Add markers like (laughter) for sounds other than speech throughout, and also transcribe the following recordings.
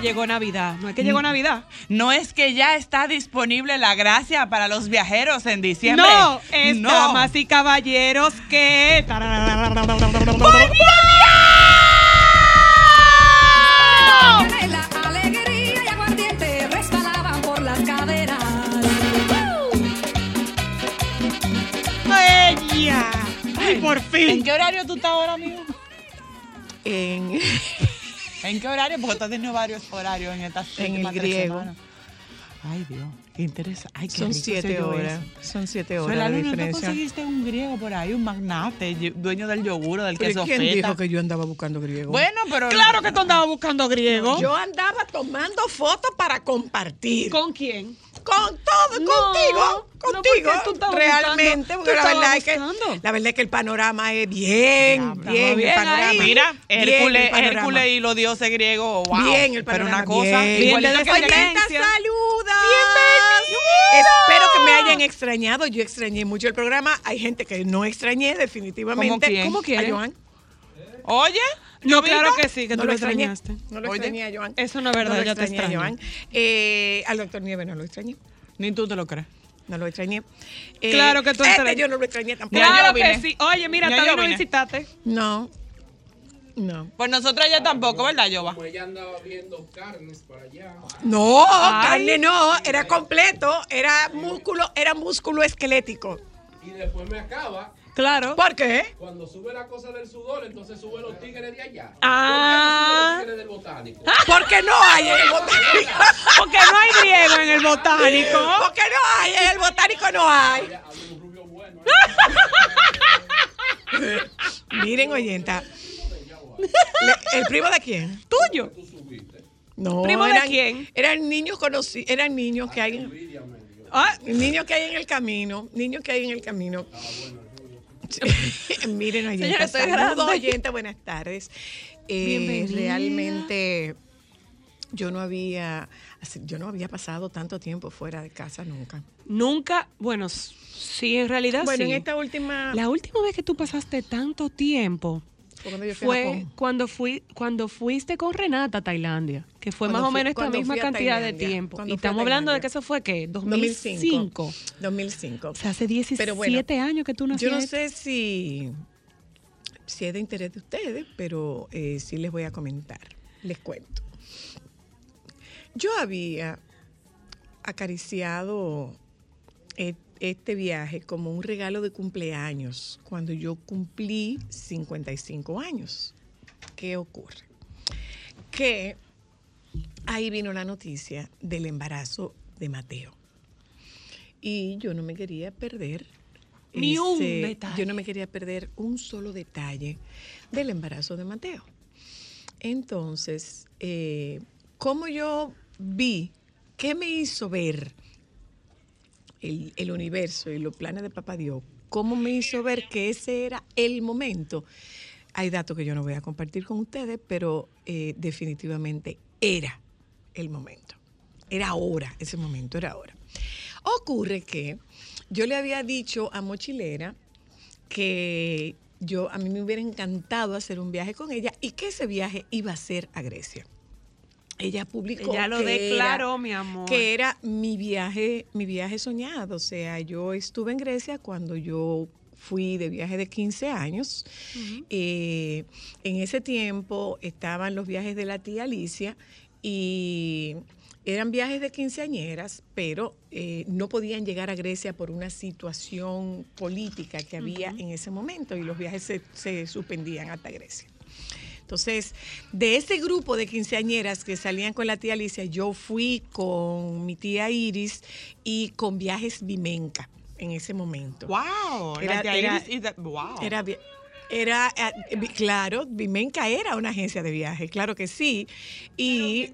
Que llegó Navidad, no es que llegó Navidad. No es que ya está disponible la gracia para los viajeros en diciembre. No, es No. damas y caballeros que... Por las caderas. ¡Ella! ¡Ay, por ¿En fin! qué horario ¿En qué horario? Porque tú has tenido varios horarios en estas En el griego. semanas. Ay, Dios, qué interesante. Ay, qué son siete horas. Son siete horas la de luna, ¿tú diferencia. conseguiste un griego por ahí, un magnate, dueño del yogur, del Pero queso ¿Quién feta? dijo que yo andaba buscando griego? Bueno, pero... Claro que tú andabas buscando griego. Yo andaba tomando fotos para compartir. ¿Con quién? Con todo, No, contigo, no, contigo. porque realmente, buscando, porque la verdad, es que, la verdad es que el panorama es bien, Estaba bien, el bien panorama. ahí. Mira, Bien Hércules, el panorama. Hércules y los dioses griegos, wow. Bien, el Pero panorama. una cosa, bien. Bien que saluda. Espero que me hayan extrañado. Yo extrañé mucho el programa. Hay gente que no extrañé definitivamente. ¿Cómo quién? ¿Cómo quién? A Joan. Oye, No, claro que sí, que no tú lo extrañé. extrañaste. No lo Oye, extrañé a Joan. eso no es verdad, lo yo te extrañé. Joan. Eh, al doctor Nieves no lo extrañé. Ni tú te lo crees. No lo extrañé. Eh, Claro que tú este yo no lo extrañé tampoco. Claro yo que vine. sí. Oye, mira, Ya también yo no visitaste. No. No. Pues nosotros ya tampoco, ¿verdad, Jova? Como ella andaba viendo carnes para allá. No, Ay. carne no, era completo, era músculo, era músculo esquelético. Y después me acaba. Claro. ¿Por qué? Cuando sube la cosa del sudor, entonces sube los tigres de allá. Ah. ¿Por qué no sube los tigres del botánico? Porque no hay en el (laughs) botánico. Porque no hay griego en el botánico. Porque no hay, en el botánico no hay. Había un rubio bueno. (laughs) Miren, oyenta. ¿El primo de quién? Tuyo. No. ¿Primo de quién? Eran niños conocidos, eran niños que hay. Ah, Niños que hay en el camino, niños que hay en el camino. Sí. Miren, (laughs) Señora, estoy saludos, oyenta, buenas tardes. Eh, realmente yo no había, yo no había pasado tanto tiempo fuera de casa nunca. nunca, bueno, sí, en realidad Bueno, sí. en esta última La última vez que tú pasaste tanto tiempo cuando yo fui a fue cuando fui cuando fuiste con Renata a Tailandia, que fue Cuando más o menos esta misma cantidad de tiempo. Y estamos hablando de que eso fue ¿qué? 2005. 2005. O sea, hace 17 Pero bueno, años que tú Yo naciste. no sé si, si es de interés de ustedes, pero eh, sí les voy a comentar. Les cuento. Yo había acariciado e- este viaje como un regalo de cumpleaños cuando yo cumplí 55 años. ¿Qué ocurre? Que ahí vino la noticia del embarazo de Mateo. Y yo no me quería perder. Ni un detalle. Yo no me quería perder un solo detalle del embarazo de Mateo. Entonces, eh, ¿cómo yo vi? ¿Qué me hizo ver el, universo y los planes de Papá Dios? ¿Cómo me hizo ver que ese era el momento? Hay datos que yo no voy a compartir con ustedes, pero eh, definitivamente era el momento. Era ahora, ese momento era ahora. Ocurre que yo le había dicho a Mochilera que yo a mí me hubiera encantado hacer un viaje con ella y que ese viaje iba a ser a Grecia. Ella publicó Ella lo que declaró, era- mi amor. que era mi viaje, mi viaje soñado. O sea, yo estuve en Grecia cuando yo fui de viaje de 15 años. Eh, en ese tiempo estaban los viajes de la tía Alicia y eran viajes de quinceañeras, pero eh, no podían llegar a Grecia por una situación política que había en ese momento y los viajes se, se suspendían hasta Grecia. Entonces, de ese grupo de quinceañeras que salían con la tía Alicia, yo fui con mi tía Iris y con viajes Vimenca en ese momento. ¡Wow! Era- La tía era- Iris y de- ¡Wow! Era, eh, claro, Vimenca era una agencia de viaje, claro que sí. Y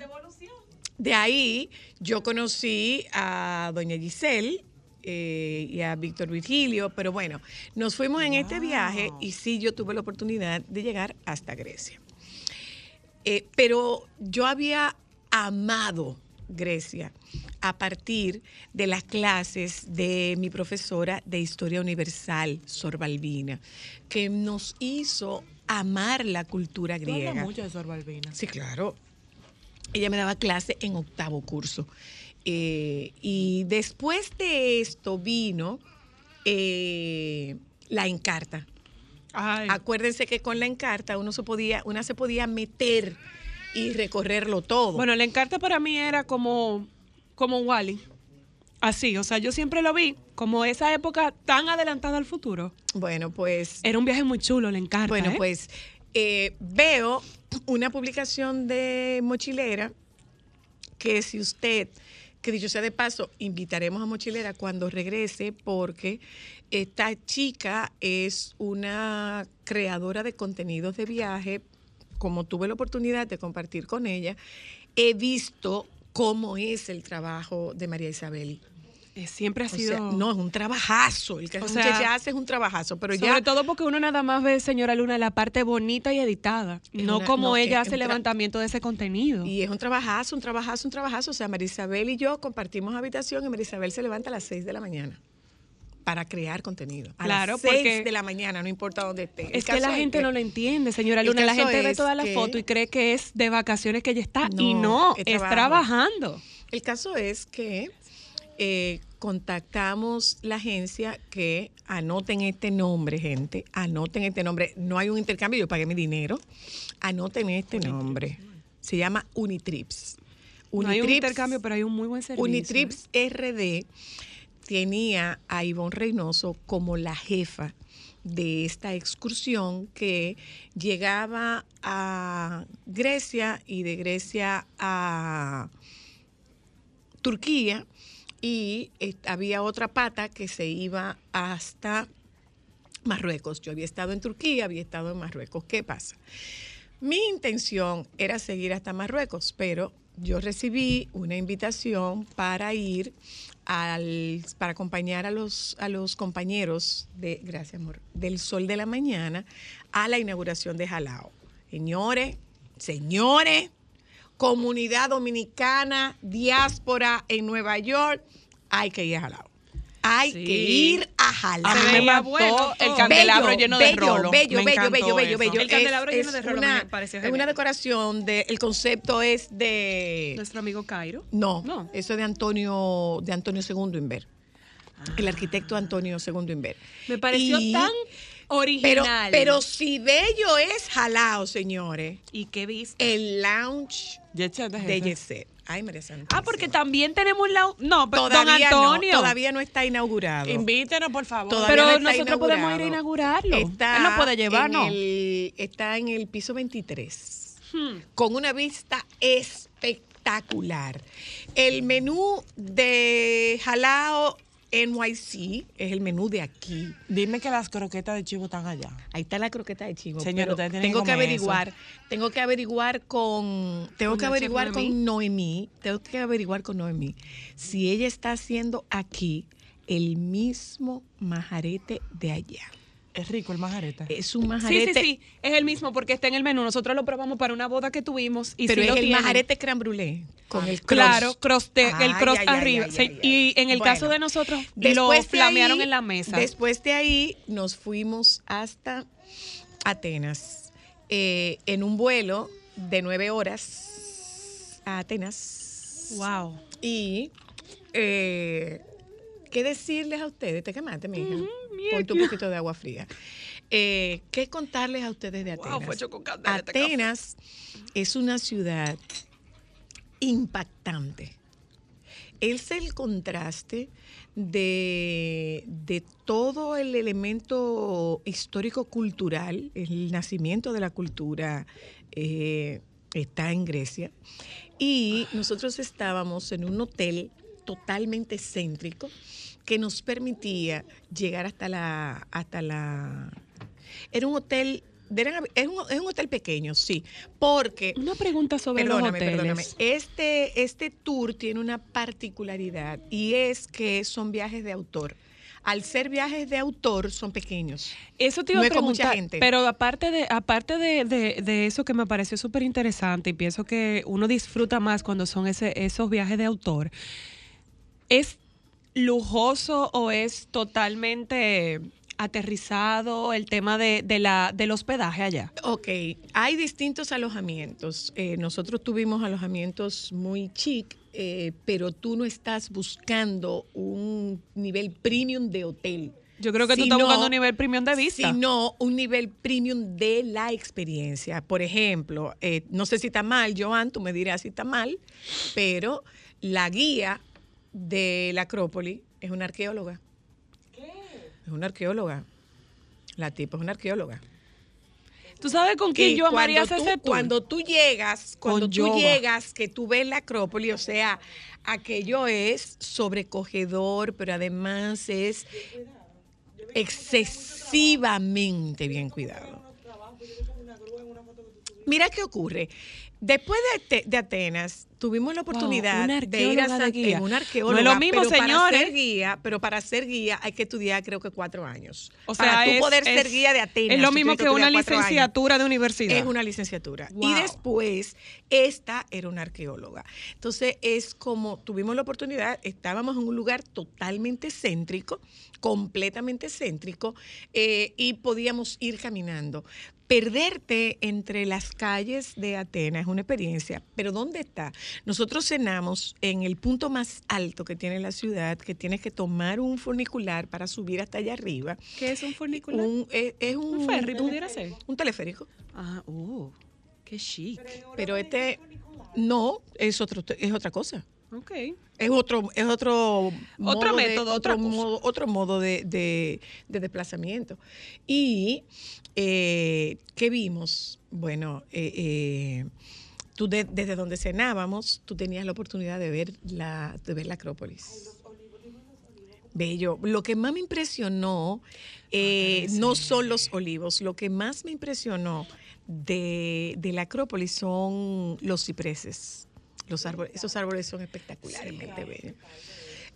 de ahí yo conocí a doña Giselle eh, y a Víctor Virgilio, pero bueno, nos fuimos en este viaje y sí yo tuve la oportunidad de llegar hasta Grecia. Eh, pero yo había amado Grecia a partir de las clases de mi profesora de Historia Universal, Sor Balbina, que nos hizo amar la cultura griega. mucho de Sor Balbina. Sí, claro. Ella me daba clase en octavo curso. Eh, y después de esto vino eh, la encarta. Ay, Acuérdense que con la encarta uno se podía, una se podía meter y recorrerlo todo. Bueno, la encarta para mí era como, como Wally. Así, o sea, yo siempre lo vi como esa época tan adelantada al futuro. bueno, pues Era un viaje muy chulo, la encarta. Bueno, ¿eh? pues eh, veo una publicación de Mochilera que si usted, que dicho sea de paso, invitaremos a Mochilera cuando regrese porque esta chica es una creadora de contenidos de viaje. Como tuve la oportunidad de compartir con ella, he visto cómo es el trabajo de María Isabel. Eh, siempre ha O sido... sea, no, es un trabajazo. El que O sea, muchacha hace es un trabajazo, pero Sobre ya todo porque uno nada más ve, señora Luna, la parte bonita y editada. Es no una- como no, ella hace tra- levantamiento de ese contenido. Y es un trabajazo, un trabajazo, un trabajazo. O sea, Marisabel y yo compartimos habitación y Marisabel se levanta a las 6 de la mañana para crear contenido. A Claro, las 6 porque- de la mañana, no importa dónde esté. El Es que la gente no lo entiende, señora el Luna. La gente ve es toda la que- foto y cree que es de vacaciones que ella está. y No, es es trabajando. El caso es que eh, contactamos la agencia que anoten este nombre, gente, anoten este nombre. No hay un intercambio, yo pagué mi dinero. Anoten este nombre. Se llama Unitrips. no hay un Unitrips- intercambio, pero hay un muy buen servicio. ¿eh? Unitrips RD tenía a Ivonne Reynoso como la jefa de esta excursión que llegaba a Grecia y de Grecia a Turquía y había otra pata que se iba hasta Marruecos. Yo había estado en Turquía, había estado en Marruecos. ¿Qué pasa? Mi intención era seguir hasta Marruecos, pero yo recibí una invitación para ir al, para acompañar a los, a los compañeros de, gracias amor, del Sol de la Mañana a la inauguración de Jalao. Señores, señores, comunidad dominicana, diáspora en Nueva York, hay que ir a Jalao. Hay Sí. que ir a mí Se veía bueno el candelabro Bello, lleno de bello, rolo. Bello, Me bello, bello, bello. El candelabro Es- lleno de rolo una- me pareció Es una decoración de, el concepto es de Nuestro amigo Cairo. no, No. eso es de Antonio de Antonio II Inver. El arquitecto Antonio II Inver. Me pareció Y- tan original. pero si bello es jalao, señores. ¿Y qué viste? El lounge Jet Set es de. Jet Set. Ay, Santísima. Ah, porque también tenemos la... No, pero don todavía Antonio. no, todavía no está inaugurado. Invítenos, por favor. Todavía Pero no está nosotros podemos ir a inaugurarlo. Está Él nos puede llevar, en ¿no? el- está en el piso 23. Hmm. con una vista espectacular. El menú de Jalao NYC es el menú de aquí. Dime que las croquetas de chivo están allá. Ahí está la croqueta de chivo. Señor, pero tengo que averiguar, tengo que averiguar con, tengo ¿Con que averiguar Noemí? con Noemí, tengo que averiguar con Noemí si ella está haciendo aquí el mismo majarete de allá. Es rico el majarete. Es un Sí, majarete, sí, sí. Es el mismo porque está en el menú. Nosotros lo probamos para una boda que tuvimos y pero sí es lo el tienen. majarete creme brûlée con el cross. Claro, cross de- el cross arriba. Sí. Y en el Bueno, caso de nosotros, lo de flamearon ahí- en la mesa. Después de ahí nos fuimos hasta Atenas eh, en un vuelo de nueve horas a Atenas. Wow. Y eh, qué decirles a ustedes, te quemaste, mi hija. Mi ponte un poquito de agua fría. Eh, ¿Qué contarles a ustedes de Atenas? Wow, fue este Atenas es una ciudad impactante. Es el contraste de, de todo el elemento histórico-cultural, el nacimiento de la cultura eh, está en Grecia. Y nosotros estábamos en un hotel totalmente céntrico que nos permitía llegar hasta la, hasta la era un hotel, era, un, es un hotel pequeño, sí, porque Una pregunta sobre perdóname, los hoteles. perdóname. Este, este tour tiene una particularidad y es que son viajes de autor. Al ser viajes de autor, son pequeños. Eso te iba No a mucha preguntar, gente. pero aparte de aparte de, de- de eso que me pareció súper interesante y pienso que uno disfruta más cuando son ese, esos viajes de autor, ¿es lujoso o es totalmente aterrizado el tema de, de la, del hospedaje allá? Ok, hay distintos alojamientos. Eh, nosotros tuvimos alojamientos muy chic, eh, pero tú no estás buscando un nivel premium de hotel. Yo creo que tú estás buscando un nivel premium de vista. Sino un nivel premium de la experiencia. Por ejemplo, eh, no sé si está mal, Joan, tú me dirás si está mal, pero la guía de la Acrópolis es una arqueóloga. Es una arqueóloga. La tipa es una arqueóloga. ¿Tú sabes con quién Y yo amaría hacer ese tour? cuando tú llegas, Con cuando tú Yoba. llegas, que tú ves la Acrópolis, o sea, aquello es sobrecogedor, pero además es excesivamente bien cuidado. Mira qué ocurre. Después de, Ate- de Atenas, tuvimos la oportunidad de ir a arqueóloga San- guía. en una No es arqueóloga. lo mismo, pero Para ser guía, pero para ser guía hay que estudiar creo que cuatro años. o sea, para tú es- poder ser guía de Atenas. Es lo mismo que una años. licenciatura de universidad. Es una licenciatura. Wow. Y después, esta era una arqueóloga. Entonces, es como tuvimos la oportunidad, estábamos en un lugar totalmente céntrico, completamente céntrico, eh, y podíamos ir caminando. Perderte entre las calles de Atenas es una experiencia, pero ¿dónde está? Nosotros cenamos en el punto más alto que tiene la ciudad, que tienes que tomar un funicular para subir hasta allá arriba. ¿Qué es un funicular? Un, es, es un, ¿Un ferry pudiera ser? Un teleférico. Ah, uh, qué chic. Pero este no es otro es otra cosa. Ok. Es otro es otro modo de- método, otro modo, otro modo de, de- de desplazamiento. Y eh, qué vimos, bueno, eh, eh, tú de- desde donde cenábamos, tú tenías la oportunidad de ver la de ver la Acrópolis. Bello. Lo que más me impresionó eh, no son los olivos. Lo que más me impresionó de, de la Acrópolis son los cipreses. Los árboles, esos árboles son espectacularmente bellos.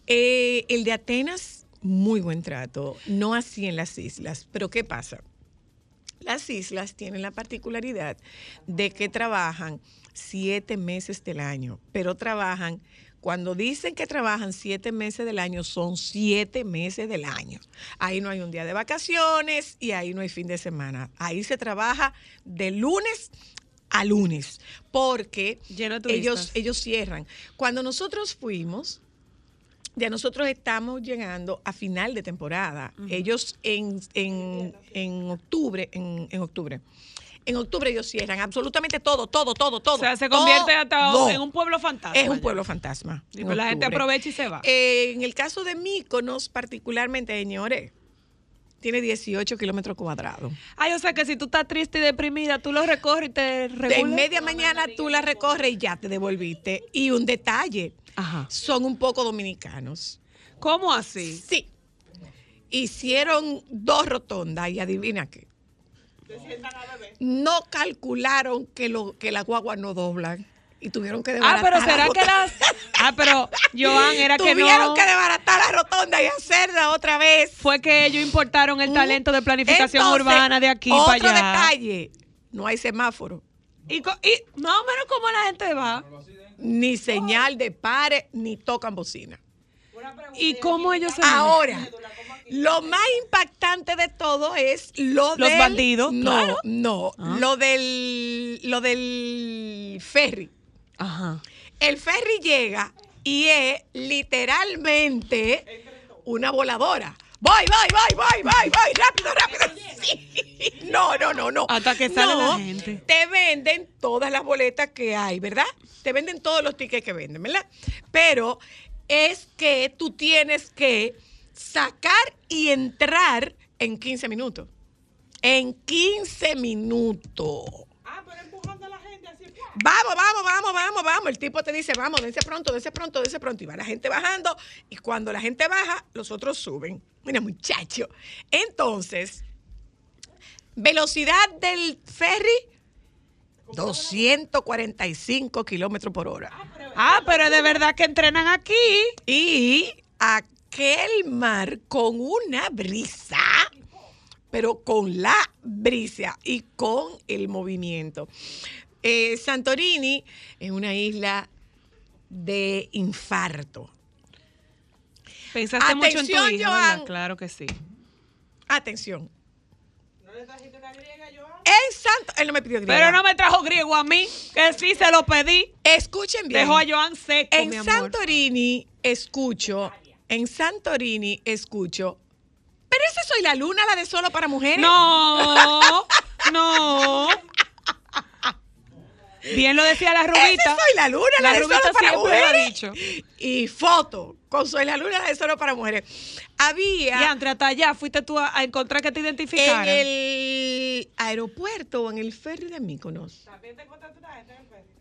Eh, el de Atenas, muy buen trato. No así en las islas. Pero ¿qué pasa? Las islas tienen la particularidad de que trabajan siete meses del año, pero trabajan, cuando dicen que trabajan siete meses del año, son siete meses del año. Ahí no hay un día de vacaciones y ahí no hay fin de semana. Ahí se trabaja de lunes a lunes, porque Lleno ellos, ellos cierran. Cuando nosotros fuimos, ya nosotros estamos llegando a final de temporada. Ellos en, en, en octubre, en, en octubre. En octubre ellos cierran absolutamente todo, todo, todo, todo. O sea, se convierte hasta todo. en un pueblo fantasma. Es un pueblo fantasma. Y pues la gente aprovecha y se va. Eh, en el caso de Míconos, particularmente, señores, tiene 18 kilómetros cuadrados. Ay, o sea que si tú estás triste y deprimida, tú lo recorres y te De regulas. media mañana tú la recorres y ya te devolviste. Y un detalle, Ajá. son un poco dominicanos. ¿Cómo así? Sí. Hicieron dos rotondas y adivina qué. No calcularon que, lo, que las guaguas no doblan y tuvieron que Ah, desbaratar. pero la será que rotonda. las. Ah, pero Joan, era que Tuvieron no. que desbaratar la rotonda y hacerla otra vez. Fue que ellos importaron el talento de planificación Entonces, urbana de aquí otro para allá. detalle, no hay semáforo, Y, más o menos como la gente va. ni señal de pare, ni tocan bocina. ¿Y cómo ellos se Ahora, lo más impactante de todo es lo Los del- bandidos, No, claro. no, Ah. lo del lo del ferry. Ajá. El ferry llega y es literalmente una voladora. Voy, voy, voy, voy, voy, voy, rápido, rápido. Sí. No, no, no, no. Hasta que sale No, la gente. Te venden todas las boletas que hay, ¿verdad? Te venden todos los tickets que venden, ¿verdad? Pero es que tú tienes que sacar y entrar en 15 minutos. En 15 minutos. Ah, pero empujando a la gente así. Vamos, vamos, vamos, vamos, vamos. El tipo te dice, vamos, dense pronto, dense pronto, dense pronto. Y va la gente bajando. Y cuando la gente baja, los otros suben. Mira, muchacho. Entonces, velocidad del ferry, 245 kilómetros por hora. Ah, pero de verdad que entrenan aquí. Y aquel mar con una brisa, pero con la brisa y con el movimiento. Eh, Santorini es una isla de infarto. Pensaste mucho en tu hija, Joan. ¿verdad? Claro que sí. Atención. En Santo, él no me pidió griega. Pero no me trajo griego a mí, que sí se lo pedí. Escuchen bien. Dejó a Joan seco, mi En amor. Santorini escucho, en Santorini escucho, pero ese soy la luna, la de solo para mujeres. No, (laughs) no. Bien lo decía la rubita. soy la luna, la, La de solo para siempre lo ha mujeres. dicho. Y foto con soy la luna, la de solo para mujeres. Había Y hasta allá fuiste tú a, a encontrar que te en identificaran. el aeropuerto o en el ferry de Míconos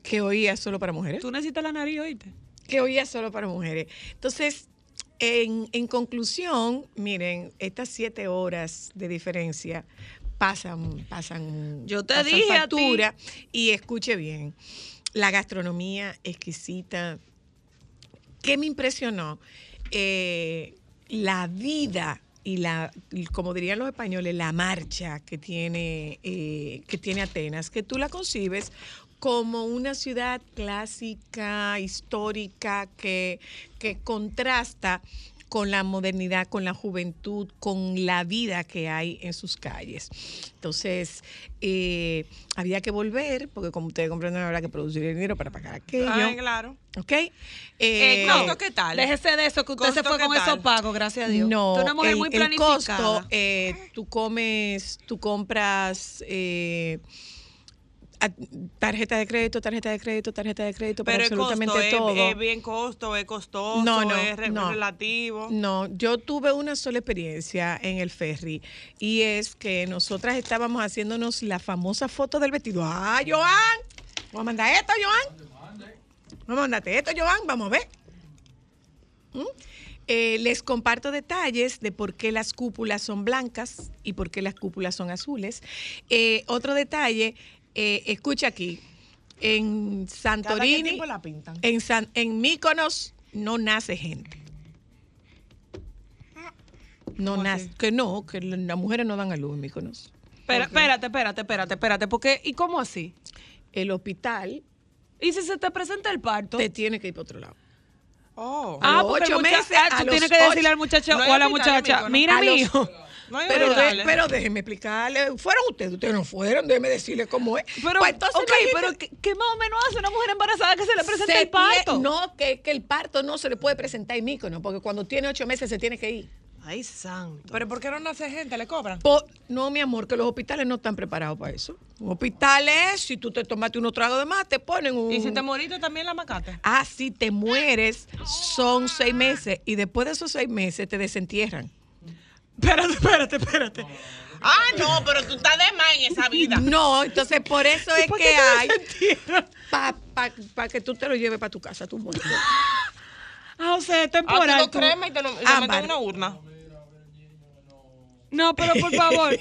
que oía solo para mujeres. Tú necesitas la nariz, oíste. que oía solo para mujeres. Entonces, en, en conclusión, miren, estas siete horas de diferencia pasan, pasan, Yo te pasan dije a ti. factura. Y escuche bien, la gastronomía exquisita. ¿Qué me impresionó? Eh, la vida y la, como dirían los españoles, la marcha que tiene, eh, que tiene Atenas, que tú la concibes como una ciudad clásica, histórica, que, que contrasta con la modernidad, con la juventud, con la vida que hay en sus calles. Entonces, eh, había que volver, porque como ustedes comprenden, habrá que producir dinero para pagar aquello. Ay, claro. ¿Ok? Eh, Eh, ¿Costo qué tal? Déjese de eso, que usted se ¿Costo fue con tal? esos pagos, gracias a Dios. no, Tú una mujer el, muy el planificada. costo, eh, tú comes, tú compras eh, tarjeta de crédito, tarjeta de crédito, tarjeta de crédito, para Pero el absolutamente costo, todo. ¿es, es bien costo, es costoso, No, no, es re- no. relativo. No, yo tuve una sola experiencia en el ferry y es que nosotras estábamos haciéndonos la famosa foto del vestido. ¡Ah, Joan! Vamos a mandar esto, Joan. Vamos a mandarte esto, Joan. Vamos a ver. ¿Mm? Eh, les comparto detalles de por qué las cúpulas son blancas y por qué las cúpulas son azules. Eh, otro detalle, eh, escucha aquí. En Santorini, la pintan. en, San, en Míconos no nace gente. No ¿Cómo nace. así? Que no, que la- las mujeres no dan a luz en Míconos. Espera, espérate, espérate, espérate, espérate, porque ¿y cómo así? El hospital ¿Y si se te presenta el parto? te tiene que ir para otro lado. Oh. A Ah, el ocho meses, ah, tú tienes que decirle al muchacho No o a la hospital muchacha, mira A mi los- hijo. No Pero, de- hospitales. pero déjenme explicarle. Fueron ustedes, ustedes no fueron, déjenme decirle cómo es. Pero, Pues entonces, pero ¿qué, qué más o menos hace una mujer embarazada que se le presenta Se el parto? No, que, que el parto no se le puede presentar en Míconos, porque cuando tiene ocho meses se tiene que ir. Ay, santo. ¿Pero por qué no nace gente? ¿Le cobran? No, mi amor, que los hospitales no están preparados para eso. Un hospital es, si tú te tomaste unos tragos de más, te ponen un... ¿Y si te moriste también la macate? Ah, si te mueres, son seis meses. Y después de esos seis meses te desentierran. Espérate, espérate, espérate. Ah, no, pero tú estás de más en esa vida. No, entonces por eso es por que qué te hay... Para que tú te lo lleves para tu casa, tu muerto. Ah, o sea, es Ah, temporal. tú lo tú- crema y te lo, y lo metes en una urna. No, pero por favor.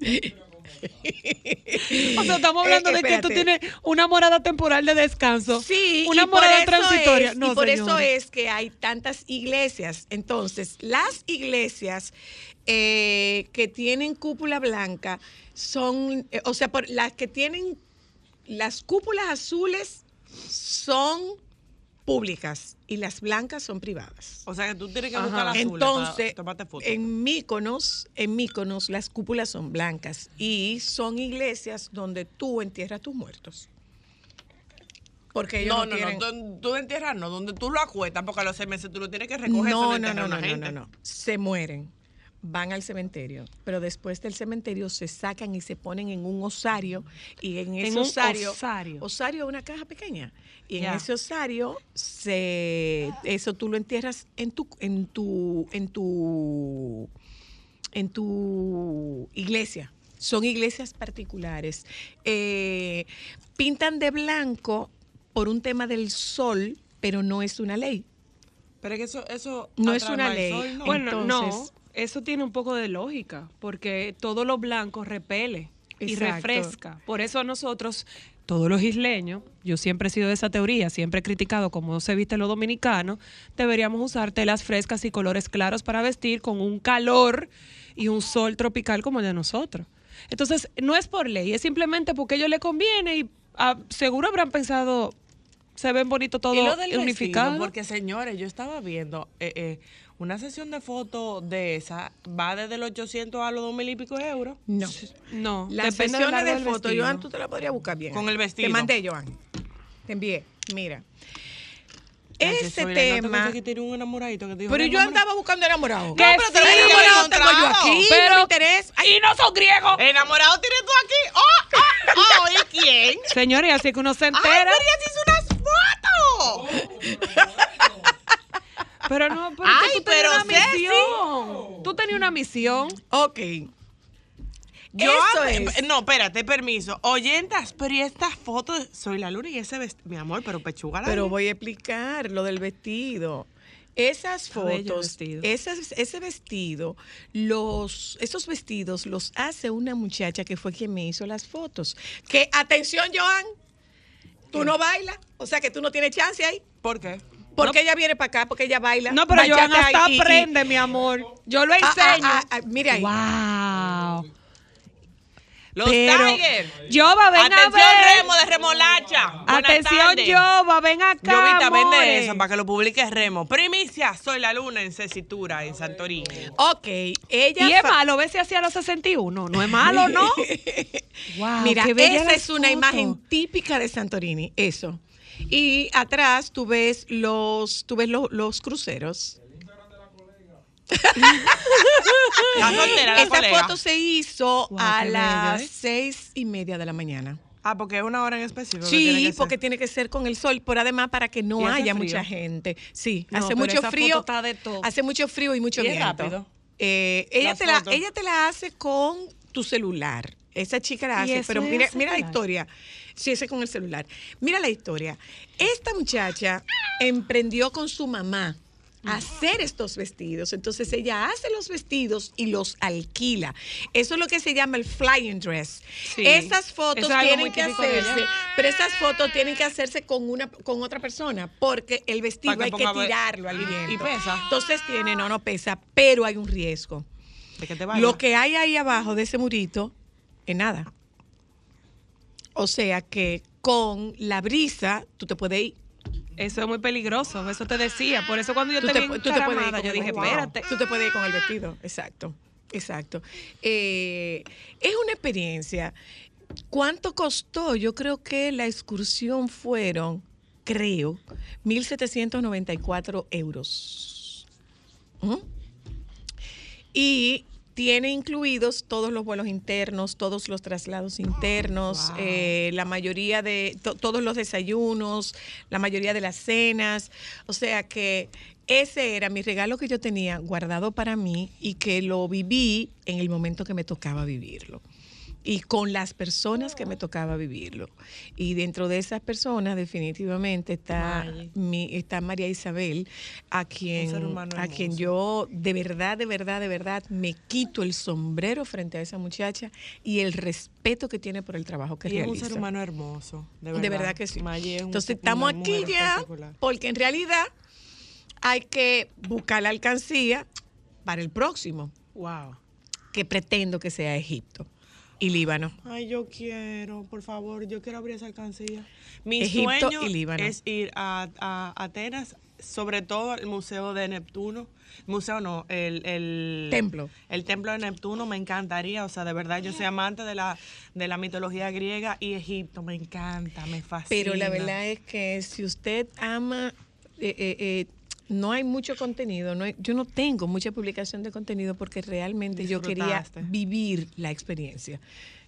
(laughs) (laughs) O sea, estamos hablando Eh, de que tú tienes una morada temporal de descanso. Sí, Una morada transitoria. es- no, y por eso es que hay tantas iglesias. Entonces, las iglesias eh, que tienen cúpula blanca son, eh, o sea, por, las que tienen las cúpulas azules son públicas y las blancas son privadas. O sea que tú tienes que Ajá. buscar la azul Entonces, para en Míconos, en Míconos las cúpulas son blancas y son iglesias donde tú entierras tus muertos. Porque ellos No, no, no, tienen... no. Tú, tú entierras, no. Donde tú lo acuestas, porque a los seis meses tú lo tienes que recoger. No, no, no, no, gente. no, no. Se mueren. Van al cementerio, pero después del cementerio se sacan y se ponen en un osario y en ese En un osario, osario. osario es una caja pequeña y en ese osario se eso tú lo entierras en tu en tu en tu en tu iglesia. Son iglesias particulares. Eh, pintan de blanco por un tema del sol, pero no es una ley. Pero es que eso. eso No es una ley. sol, ¿no? Bueno, no, Entonces- eso tiene un poco de lógica, porque todo lo blanco repele y Exacto. refresca. Por eso a nosotros, todos los isleños, yo siempre he sido de esa teoría, siempre he criticado cómo se viste lo dominicano, deberíamos usar telas frescas y colores claros para vestir con un calor y un sol tropical como el de nosotros. Entonces, no es por ley, es simplemente porque a ellos les conviene y ah, seguro habrán pensado, se ven bonito todo y lo del unificado. vestido, porque señores, yo estaba viendo eh, eh, una sesión de fotos de esa, va desde los 800 a los 2000 y pico de euros. No. No, Las depende sesiones de fotos. Joan, tú te la podrías buscar bien. Con el vestido. Te mandé, Joan. Te envié. Mira. Ay, Ese Zoila, ¿no te tema. acuerdas que tiene un enamoradito que te dijo Pero yo andaba buscando enamorado. No, pero te lo sí, enamorado tengo yo aquí. Pero- no me interesa. ¡Y no son griegos! ¿Enamorado tienes tú aquí? ¡Oh! ¡Oh! oh ¿Y quién? Señores, así que uno se ¡Ay, entera. pero ella se hizo unas fotos! Pero no, pero Ay, tú tenías una Ceci. misión. Tú tenías una misión. Ok. Yo Eso es. No, espérate, permiso. Oyentas, pero y estas fotos, soy la luna y ese vestido, mi amor, pero pechuga la Pero luna. voy a explicar lo del vestido. Esas fotos, vestido. esas- ese vestido, los, esos vestidos los hace una muchacha que fue quien me hizo las fotos. Que, atención, Joan, tú no bailas, o sea que tú no tienes chance ahí. ¿Por qué? Porque ella viene para acá, porque ella baila. No, pero yo hasta y- aprende, mi amor. Yo lo Ah, ah, enseño. ah, ah, mire ahí. Wow. Los Tigers. Yoba, ven a Atención, ver. Remo de Remolacha. Buenas Atención. Yoba, ven acá. Llovita, vende eso para que lo publique Remo. Primicia, soy la luna en Cecitura, en Santorini. Ok, ella. Y es malo, ves si hacía los 61. No es malo, ¿no? (laughs) wow, Mira, esa es una foto. imagen típica de Santorini, eso. Y atrás tú ves los, tú ves lo- los cruceros. La soltera, la Esta colega. foto se hizo a las ¿eh? seis y media de la mañana. Ah, porque es una hora en específico. que tiene Sí, que porque ser. tiene que ser con el sol, pero además para que ¿Y no haya frío? mucha gente. Sí, No, hace mucho frío. está de todo. Hace mucho frío y mucho Y es viento. rápido. Eh, ella, Las te la, ella te la hace con tu celular. Esa chica la ¿Y hace, pero mira, mira la celular? historia. Sí, ese con el celular. Mira la historia. Esta muchacha emprendió con su mamá hacer estos vestidos. Entonces ella hace los vestidos y los alquila. Eso es lo que se llama el flying dress. Sí. Esas fotos es tienen que hacerse, pero esas fotos tienen que hacerse con una con otra persona porque el vestido que hay que tirarlo al viento. ¿Y pesa? Entonces tiene, no, no pesa, pero hay un riesgo. ¿De te vaya? Lo que hay ahí abajo de ese murito es nada. O sea que con la brisa tú te puedes ir. Eso es muy peligroso, eso te decía. Por eso cuando yo Tú te, te, vi tú te puedes ir yo dije, espérate. Tú te puedes ir con el vestido. Exacto, exacto. Eh, es una experiencia. ¿Cuánto costó? Yo creo que la excursión fueron, creo, 1.794 euros. ¿Mm? Y tiene incluidos todos los vuelos internos, todos los traslados internos, eh, la mayoría de to- todos los desayunos, la mayoría de las cenas. O sea que ese era mi regalo que yo tenía guardado para mí y que lo viví en el momento que me tocaba vivirlo. Y con las personas que me tocaba vivirlo. Y dentro de esas personas definitivamente está, mi, está María Isabel, a quien, a quien yo de verdad, de verdad, de verdad me quito el sombrero frente a esa muchacha y el respeto que tiene por el trabajo que Y es un realiza. ser humano hermoso, de verdad. De verdad que sí. Entonces estamos aquí ya porque en realidad hay que buscar la alcancía para el próximo, Wow. que pretendo que sea Egipto y Líbano. Ay, yo quiero, por favor, yo quiero abrir esa alcancía. Mi Egipto sueño y Líbano. es ir a, a Atenas sobre todo el Museo de Neptuno. Museo no, el, el Templo. El templo de Neptuno me encantaría, o sea, de verdad yo soy amante de la de la mitología griega y Egipto, me encanta, me fascina. Pero la verdad es que si usted ama, eh, eh, eh, no hay mucho contenido, no hay- yo no tengo mucha publicación de contenido porque realmente yo quería vivir la experiencia.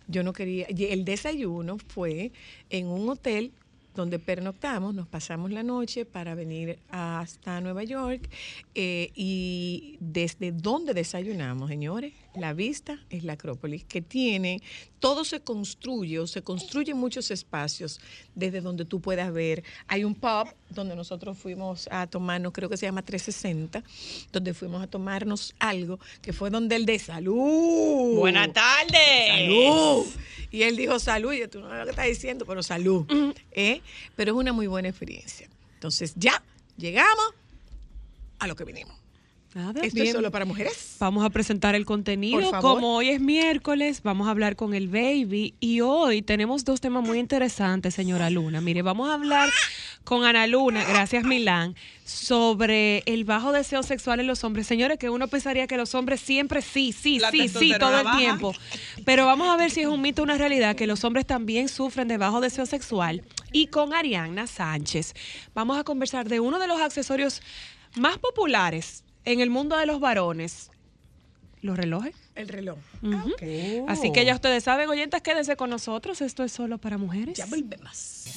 Yo no quería, el desayuno fue en un hotel donde pernoctamos, nos pasamos la noche para venir hasta Nueva York eh, y desde donde desayunamos, señores, la vista es la Acrópolis, que tiene, todo se construye o se construyen muchos espacios desde donde tú puedas ver. Hay un pub donde nosotros fuimos a tomarnos, creo que se llama 360, donde fuimos a tomarnos algo, que fue donde el de salud. Buenas tardes. Salud. Y él dijo salud, y yo, tú no sabes lo que estás diciendo, pero salud. ¿eh? Pero es una muy buena experiencia. Entonces ya llegamos a lo que vinimos. Nada, Esto bien. es solo para mujeres. Vamos a presentar el contenido. Como hoy es miércoles, vamos a hablar con el baby. Y hoy tenemos dos temas muy interesantes, señora Luna. Mire, vamos a hablar con Ana Luna, gracias Milán, sobre el bajo deseo sexual en los hombres. Señores, que uno pensaría que los hombres siempre sí, sí, La sí, sí, todo el baja. tiempo. Pero vamos a ver si es un mito o una realidad que los hombres también sufren de bajo deseo sexual. Y con Arianna Sánchez vamos a conversar de uno de los accesorios más populares en el mundo de los varones, los relojes. El reloj. Ujú. Así que ya ustedes saben, oyentes, quédense con nosotros. Esto es solo para mujeres. Ya volvemos.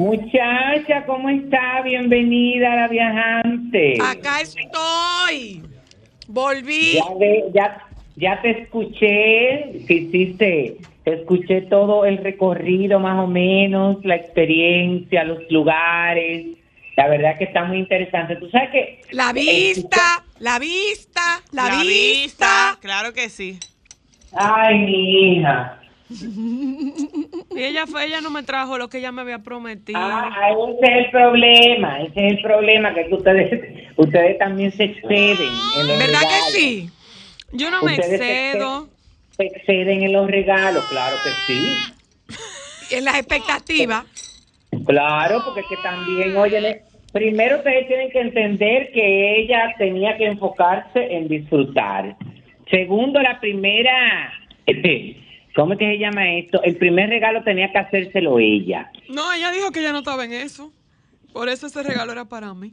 Muchacha, ¿cómo está? Bienvenida a la viajante. Acá estoy. Volví. Ya, ve- ya, ya te escuché, que hiciste, escuché todo el recorrido más o menos, la experiencia, los lugares. La verdad que está muy interesante. Tú sabes que... La vista, la vista, la, vista. Claro que sí. Ay, mi hija. (laughs) Y ella fue, ella no me trajo lo que ella me había prometido. Ah, ese es el problema, ese es el problema, que ustedes, ustedes también se exceden. En los ¿Verdad regalos. que sí? Yo no me excedo. Se exceden en los regalos, claro que sí. En las expectativas. Claro, porque que también, óyele, primero ustedes tienen que entender que ella tenía que enfocarse en disfrutar. Segundo, la primera, (clears throat) ¿cómo que se llama esto? El primer regalo tenía que hacérselo ella. No, ella dijo que ella no estaba en eso. Por eso ese regalo era para mí.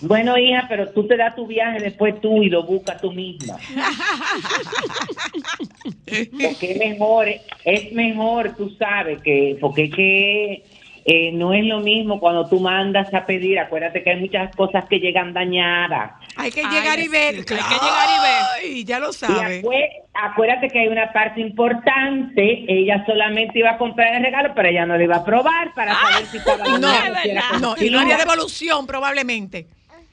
Bueno, hija, pero tú te das tu viaje después tú y lo buscas tú misma. (laughs) Porque es mejor, es mejor, tú sabes, que porque es que eh, no es lo mismo cuando tú mandas a pedir. Acuérdate que hay muchas cosas que llegan dañadas. Hay que Ay, llegar y ver. hay que llegar y ver. Ay, ya lo Y sabe. acue- acuérdate que hay una parte importante. Ella solamente iba a comprar el regalo, pero ella no lo iba a probar para saber si estaba (laughs) No, era no, y no haría devolución probablemente.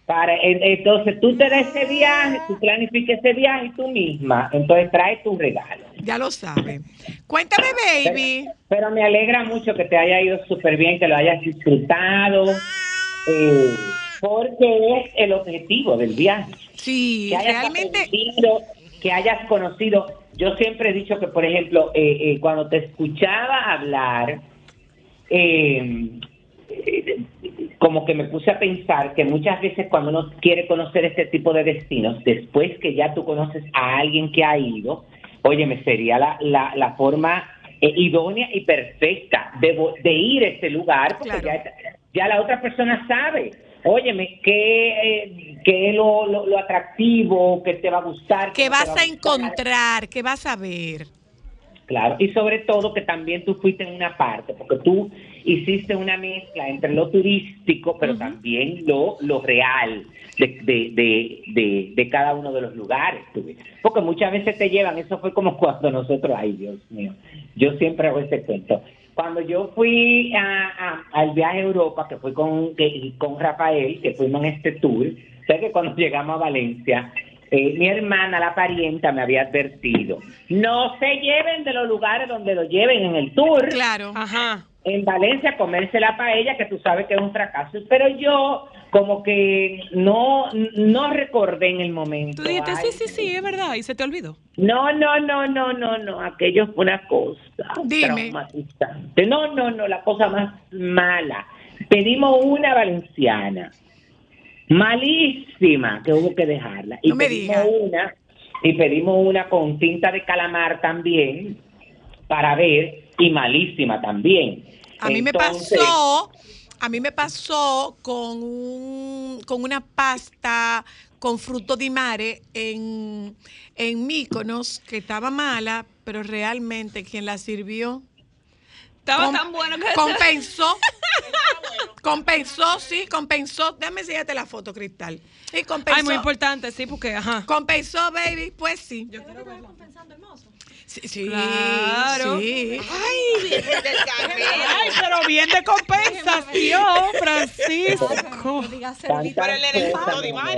Para, en- entonces tú te das ese viaje, tú planificas ese viaje tú misma, entonces trae tu regalo. Ya lo sabe. Cuéntame, baby. Pero me alegra mucho que te haya ido súper bien, que lo hayas disfrutado, eh, porque es el objetivo del viaje. Sí, Que hayas realmente. aprendido, que hayas conocido. Yo siempre he dicho que, por ejemplo, eh, eh, cuando te escuchaba hablar, eh, eh, como que me puse a pensar que muchas veces cuando uno quiere conocer este tipo de destinos, después que ya tú conoces a alguien que ha ido, óyeme, sería la, la, la forma eh, idónea y perfecta de, de ir a este lugar, porque Claro. ya, ya la otra persona sabe, óyeme, qué, eh, qué es lo, lo, lo atractivo, que te va a gustar. Que vas va a encontrar, que vas a ver. Claro, y sobre todo que también tú fuiste en una parte, porque tú hiciste una mezcla entre lo turístico, pero también lo, lo real de, de, de, de, de cada uno de los lugares. tú ves. Porque muchas veces te llevan, eso fue como (laughs) cuando nosotros, ay Dios mío, yo siempre hago ese cuento. Cuando yo fui a, a- al viaje a Europa, que fue con, que- con Rafael, que fuimos en este tour, sé que cuando llegamos a Valencia, eh, mi hermana, la parienta, me había advertido. No se lleven de los lugares donde lo lleven en el tour. Claro. Ajá. En Valencia, a comerse la paella, que tú sabes que es un fracaso. Pero yo, como que no, no recordé en el momento. Tú dijiste, Ay, sí, sí, sí, es verdad, y se te olvidó. No, no, no, no, no, no. Aquello fue una cosa Dime. traumatizante. No, no, no, la cosa más mala. Pedimos una valenciana. Malísima, que hubo que dejarla. Y No me pedimos diga. una, y pedimos una con tinta de calamar también, para ver, y malísima también. A mí me pasó, a mí me pasó con un, con una pasta con fruto di mare en, en Míconos que estaba mala, pero realmente quien la sirvió Estaba tan bueno que... compensó. (laughs) compensó, sí, compensó. Déjame enseñarte la foto, Cristal. Y compensó. Ay, muy importante, sí, porque, ajá. Compensó, baby, pues sí. Sí, sí, Claro. sí. Ay, pero bien de compensación, Francisco. tantas cosas, mi amor.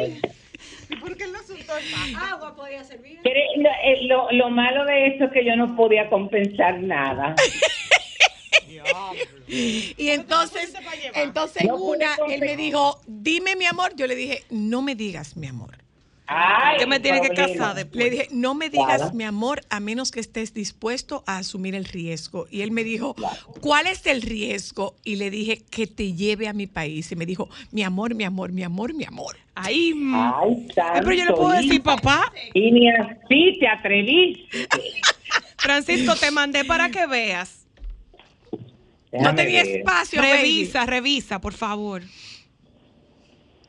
Agua podría servir. Pero lo, eh, lo- lo malo de esto es que yo no podía compensar nada. (laughs) Y entonces, entonces No una, él me dijo, dime mi amor. Yo le dije, no me digas mi amor. Ay, Que me tiene que casar después. Le dije, no me digas Claro. mi amor a menos que estés dispuesto a asumir el riesgo. Y él me dijo, ¿cuál es el riesgo? Y le dije, que te lleve a mi país. Y me dijo, mi amor, mi amor, mi amor, mi amor. Ay, mm. Ay, pero yo le puedo decir, papá, Y ni así te atreviste. (laughs) Francisco, te mandé para que veas. No tenía ver. espacio, baby. Revisa, revisa, por favor.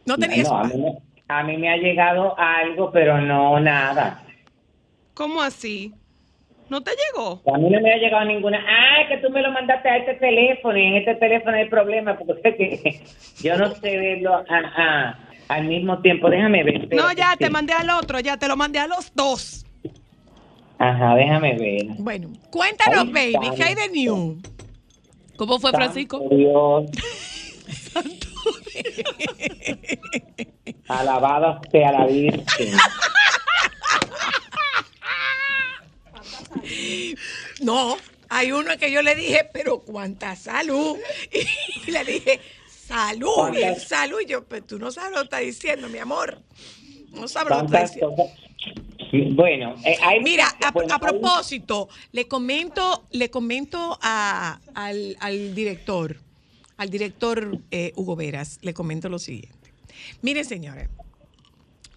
No tenía No, espacio. A mí me ha llegado algo, pero no nada. ¿Cómo así? ¿No te llegó? A mí no me ha llegado ninguna. Ah, que tú me lo mandaste a este teléfono y en este teléfono hay problema porque (laughs) yo no sé verlo ah, ah, al mismo tiempo. Déjame ver. No, ya, sí. te mandé al otro, ya, te lo mandé a los dos. Ajá, déjame ver. Bueno, cuéntanos, Ay, baby, ¿qué hay de new? ¿Cómo fue, Francisco? (laughs) Santo Dios. Alabada sea la Virgen. No, hay uno que yo le dije, pero cuánta salud. (laughs) Y le dije, salud, ¿Cuántas? salud. Y yo, pero tú no sabes lo que está diciendo, mi amor. No sabes lo que está diciendo. Bueno, eh, hay Mira, a, bueno, a hay- propósito, le comento, le comento a- al, al director, al director eh, Hugo Veras, le comento lo siguiente. Miren, señores,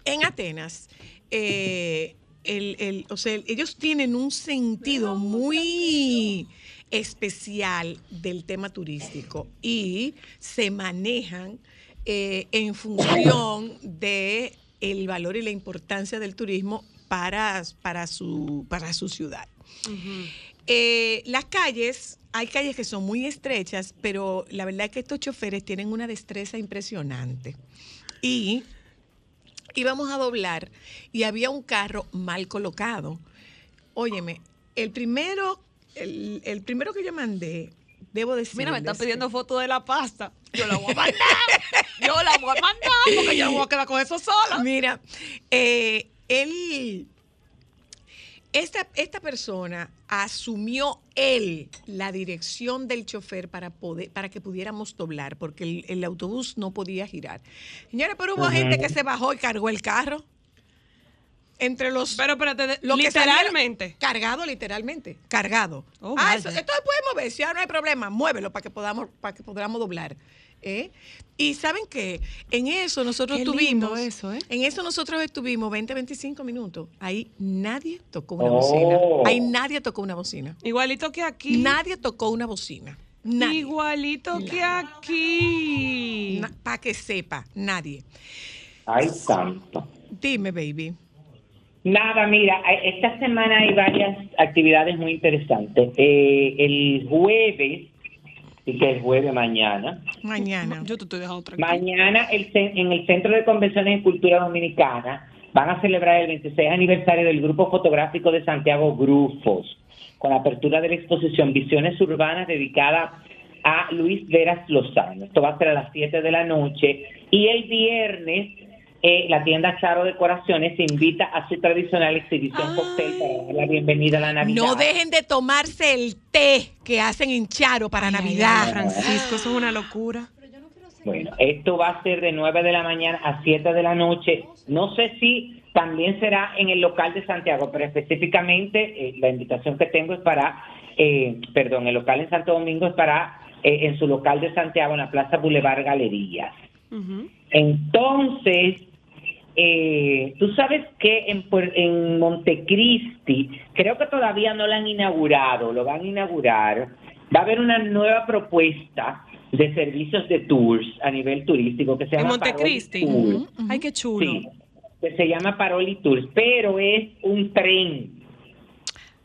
en Atenas, eh, el- el- o sea, ellos tienen un sentido muy especial del tema turístico y se manejan eh, en función de el valor y la importancia del turismo para, para, su, para su ciudad. Eh, las calles, hay calles que son muy estrechas, pero la verdad es que estos choferes tienen una destreza impresionante. Y íbamos a doblar y había un carro mal colocado. Óyeme, el primero, el, el primero que yo mandé, debo decir. Mira, me están pidiendo fotos de la pasta. Yo la voy a mandar. (laughs) Yo la voy a mandar porque yo no voy a quedar con eso sola. Mira, eh, él, esta, esta persona asumió él la dirección del chofer para poder, para que pudiéramos doblar, porque el, el autobús no podía girar. Señores, pero hubo gente que se bajó y cargó el carro. Entre los. Pero espérate, lo que literalmente. cargado, literalmente. Cargado. Oh, ah, eso, esto se puede mover, si ya no hay problema, muévelo para que podamos, para que podamos doblar. ¿eh? Y saben qué, en eso nosotros Qué tuvimos, lindo eso, ¿eh? en eso nosotros estuvimos 20, 25 minutos. Ahí nadie tocó una Oh. bocina. Ahí nadie tocó una bocina. Igualito que aquí. Nadie tocó una bocina. Nadie. Igualito que aquí. Para que sepa, nadie. Ay, santo. Dime, baby. Nada, mira, eh, esta semana hay varias actividades muy interesantes. Eh, el jueves, sí que es jueves mañana, Mañana. Yo te estoy dejando tranquilo. mañana el, en el Centro de Convenciones y Cultura Dominicana van a celebrar el 26 aniversario del Grupo Fotográfico de Santiago Grufos, con la apertura de la exposición Visiones Urbanas dedicada a Luis Veras Lozano. Esto va a ser a las 7 de la noche y el viernes eh, la tienda Charo Decoraciones invita a su tradicional exhibición cóctel para dar la bienvenida a la Navidad. No dejen de tomarse el té que hacen en Charo para Navidad. Francisco, eso es una locura. Bueno, esto va a ser de 9 de la mañana a 7 de la noche. No sé si también será en el local de Santiago, pero específicamente eh, la invitación que tengo es para, eh, perdón, el local en Santo Domingo es para, eh, en su local de Santiago, en la Plaza Boulevard Galerías. Entonces, eh, tú sabes que en, en Montecristi, creo que todavía no la han inaugurado, lo van a inaugurar. Va a haber una nueva propuesta de servicios de tours a nivel turístico que se En llama Montecristi. Paroli Tours. Ay, qué chulo. Sí, que se llama Paroli Tours, pero es un tren.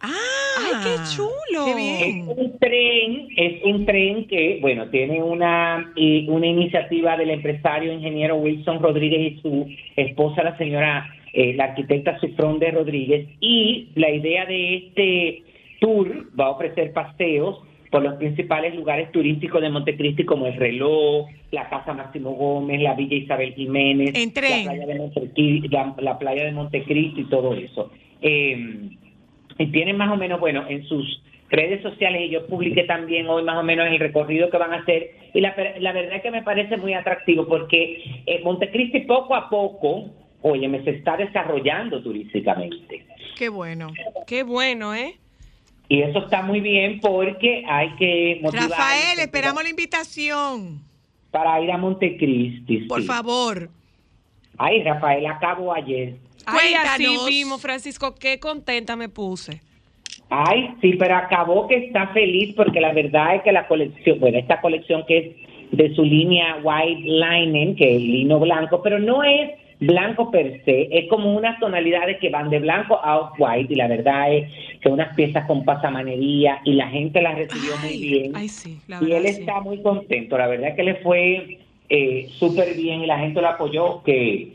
Ah, Ay, qué chulo. Qué Es un tren, es un tren que, bueno, tiene una, y una iniciativa del empresario ingeniero Wilson Rodríguez y su esposa, la señora, eh, la arquitecta Sufrón de Rodríguez, y la idea de este tour va a ofrecer paseos por los principales lugares turísticos de Montecristi como el Reloj, la Casa Máximo Gómez, la Villa Isabel Jiménez, En tren. la playa de Montecristi, la, la playa de Montecristi y todo eso. Eh, y tienen más o menos, bueno, en sus redes sociales, y yo publiqué también hoy más o menos el recorrido que van a hacer, y la, verdad es que me parece muy atractivo porque eh, Montecristi poco a poco, oye, me se está desarrollando turísticamente. Qué bueno. Qué bueno, ¿eh? Y eso está muy bien porque hay que motivar Rafael, esperamos la invitación. para ir a Montecristi. Por sí. favor. Ay, Rafael acabó ayer. Ay, así vimos, Francisco, qué contenta me puse. Ay, sí, pero acabó que está feliz porque la verdad es que la colección, bueno, esta colección que es de su línea White Linen, que es lino blanco, pero no es blanco per se, es como unas tonalidades que van de blanco a off-white y la verdad es que unas piezas con pasamanería y la gente las recibió muy bien. ay, sí, la y él sí. está muy contento, la verdad es que le fue eh, súper bien y la gente lo apoyó, que,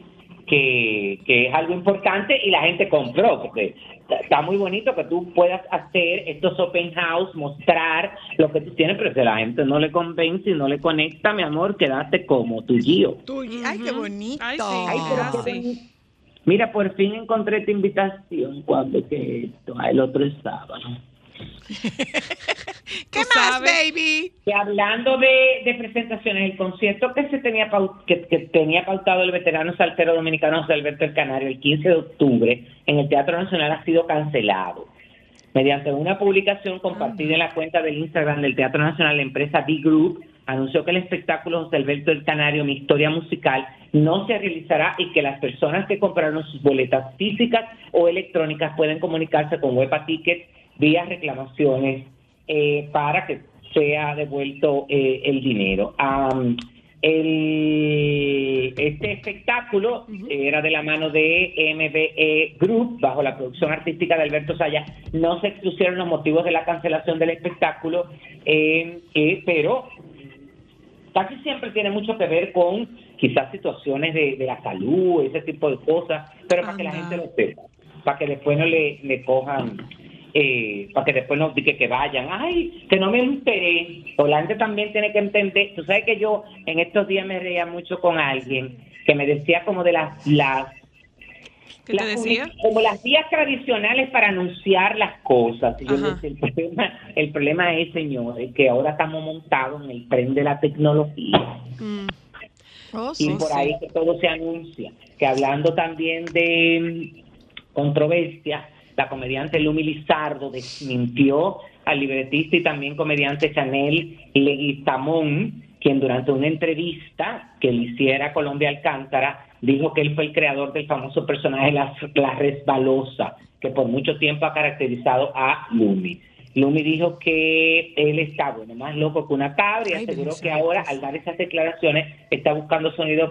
que, que es algo importante y la gente compró, porque está- muy bonito que tú puedas hacer estos open house, mostrar lo que tú tienes, pero si a la gente no le convence y no le conecta, mi amor, quédate como tu Gio. Tú- Ay, qué bonito. Ay, sí, Ay, pero qué bonito. Mira, por fin encontré tu invitación cuando que esto, el otro sábado. (laughs) ¿Qué más, sabes. baby? Que hablando de, de presentaciones, el concierto que se tenía que, que tenía pautado el veterano salsero dominicano José Alberto El Canario el 15 de octubre en el Teatro Nacional ha sido cancelado. Mediante una publicación compartida en la cuenta del Instagram del Teatro Nacional, la empresa B Group anunció que el espectáculo José Alberto El Canario, mi historia musical, no se realizará y que las personas que compraron sus boletas físicas o electrónicas pueden comunicarse con Huepa Ticket vía reclamaciones eh, para que sea devuelto eh, el dinero. Am, el- este espectáculo era de la mano de MBE Group, bajo la producción artística de Alberto Saya. No se expusieron los motivos de la cancelación del espectáculo, eh, eh, pero casi siempre tiene mucho que ver con quizás situaciones de, de la salud, ese tipo de cosas, pero para que la gente lo sepa, para que después no le, le cojan, eh, para que después no diga que vayan, ay, que no me enteré. O la gente también tiene que entender, tú sabes que yo en estos días me reía mucho con alguien que me decía como de las, las ¿Qué te decía? Como las vías tradicionales para anunciar las cosas. Y yo decía, el, problema, el problema es, señores, que ahora estamos montados en el tren de la tecnología. Mm, Oh, Y por sí. ahí que todo se anuncia. Que hablando también de mm, controversia, la comediante Lumi Lizardo desmintió al libretista y también comediante Chanel Leguizamón, quien durante una entrevista que le hiciera a Colombia Alcántara, dijo que él fue el creador del famoso personaje La, la Resbalosa, que por mucho tiempo ha caracterizado a Lumi. Lumi dijo que él está, bueno, más loco que una cabra y aseguró que ahora, al dar esas declaraciones, está buscando sonido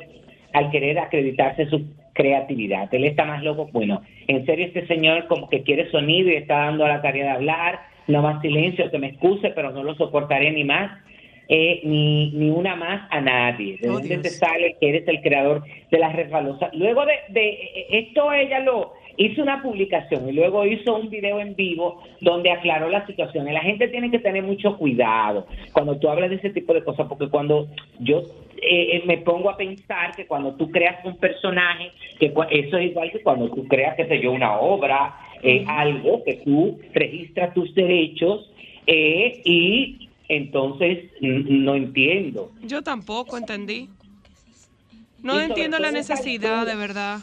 al querer acreditarse su creatividad. Él está más loco. Bueno, en serio, este señor como que quiere sonido y está dando a la tarea de hablar. No más silencio, que me excuse, pero no lo soportaré ni más. eh, ni, ni una más a nadie. ¿De Oh, dónde Dios. te sale que eres el creador de la resbalosa? Luego de, de esto ella lo hizo una publicación y luego hizo un video en vivo donde aclaró la situación. Y la gente tiene que tener mucho cuidado cuando tú hablas de ese tipo de cosas, porque cuando yo eh, eh, me pongo a pensar que cuando tú creas un personaje, que eso es igual que cuando tú creas, qué sé yo, una obra, eh, algo, que tú registras tus derechos eh, y entonces no entiendo. Yo tampoco entendí. No entiendo la necesidad, de verdad.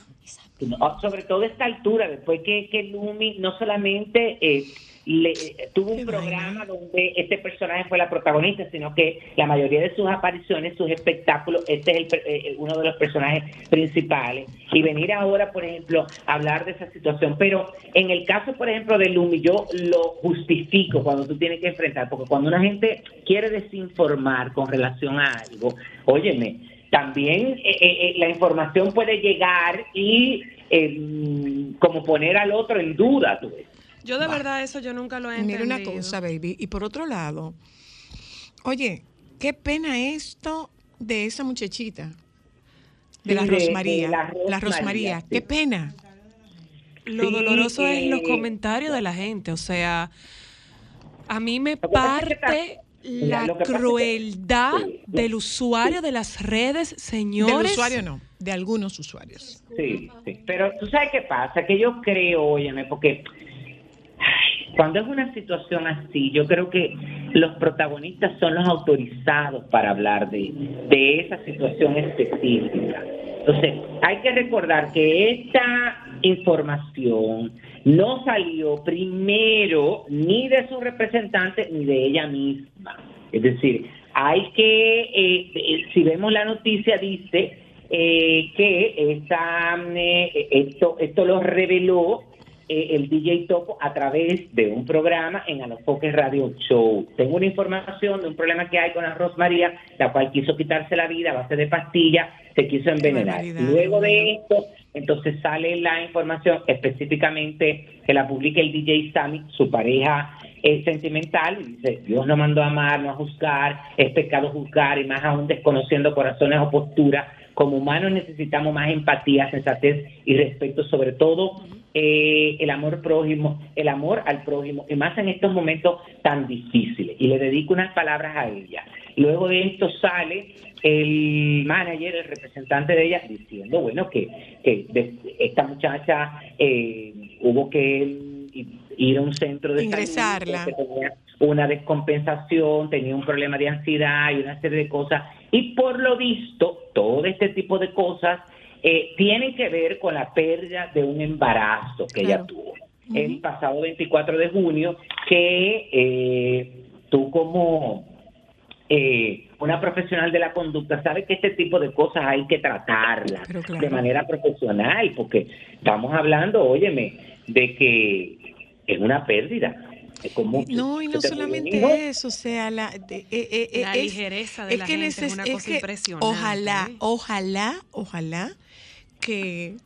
No, sobre todo a esta altura, después que, que Lumi no solamente eh, le, tuvo un Qué programa donde este personaje fue la protagonista, sino que la mayoría de sus apariciones, sus espectáculos, este es el eh, uno de los personajes principales. Y venir ahora, por ejemplo, a hablar de esa situación. Pero en el caso, por ejemplo, de Lumi, yo lo justifico cuando tú tienes que enfrentar, porque cuando una gente quiere desinformar con relación a algo, óyeme, también eh, eh, eh, la información puede llegar y eh, como poner al otro en duda, tú ves. Yo de verdad eso yo nunca lo he Mira entendido. una cosa, baby. Y por otro lado, oye, qué pena esto de esa muchachita. De la de- Rosmaría. de la La Rosmaría, sí. Qué pena. Lo Sí, doloroso es los eh, comentarios de la gente. O sea, a mí me parte Mira, la crueldad Sí, del usuario de las redes, señores. Del usuario no, de algunos usuarios. Sí, sí. Pero tú sabes qué pasa, que yo creo, óyeme, porque cuando es una situación así, yo creo que los protagonistas son los autorizados para hablar de, de esa situación específica. Entonces, hay que recordar que esta información no salió primero ni de su representante ni de ella misma. Es decir, hay que, eh, eh, si vemos la noticia, dice eh, que esta, eh, esto, esto lo reveló eh, el DJ Topo a través de un programa en Alofoque Radio Show. Tengo una información de un problema que hay con la Rosmaría, la cual quiso quitarse la vida a base de pastillas, se quiso envenenar. Luego de esto, entonces sale la información específicamente que la publica el DJ Sammy, su pareja eh, sentimental, y dice, Dios no mandó a amar, no a juzgar, es pecado juzgar, y más aún desconociendo corazones o posturas. Como humanos necesitamos más empatía, sensatez y respeto, sobre todo eh, el amor prójimo, el amor al prójimo, y más en estos momentos tan difíciles. Y le dedico unas palabras a ella. Luego de esto sale el manager, el representante de ella, diciendo, bueno, que, que de- esta muchacha eh, hubo que ir a un centro de salud tenía una descompensación, tenía un problema de ansiedad y una serie de cosas. Y por lo visto, todo este tipo de cosas eh, tienen que ver con la pérdida de un embarazo que ella tuvo el pasado 24 de junio, que eh, tú como eh, una profesional de la conducta sabes que este tipo de cosas hay que tratarlas claro. de manera profesional, porque estamos hablando, óyeme, de que es una pérdida. Es como No, y no solamente eso, o sea, la, de- eh, eh, eh, La es- ligereza de la gente es neces- una es cosa que impresionante, Ojalá, ojalá, ojalá que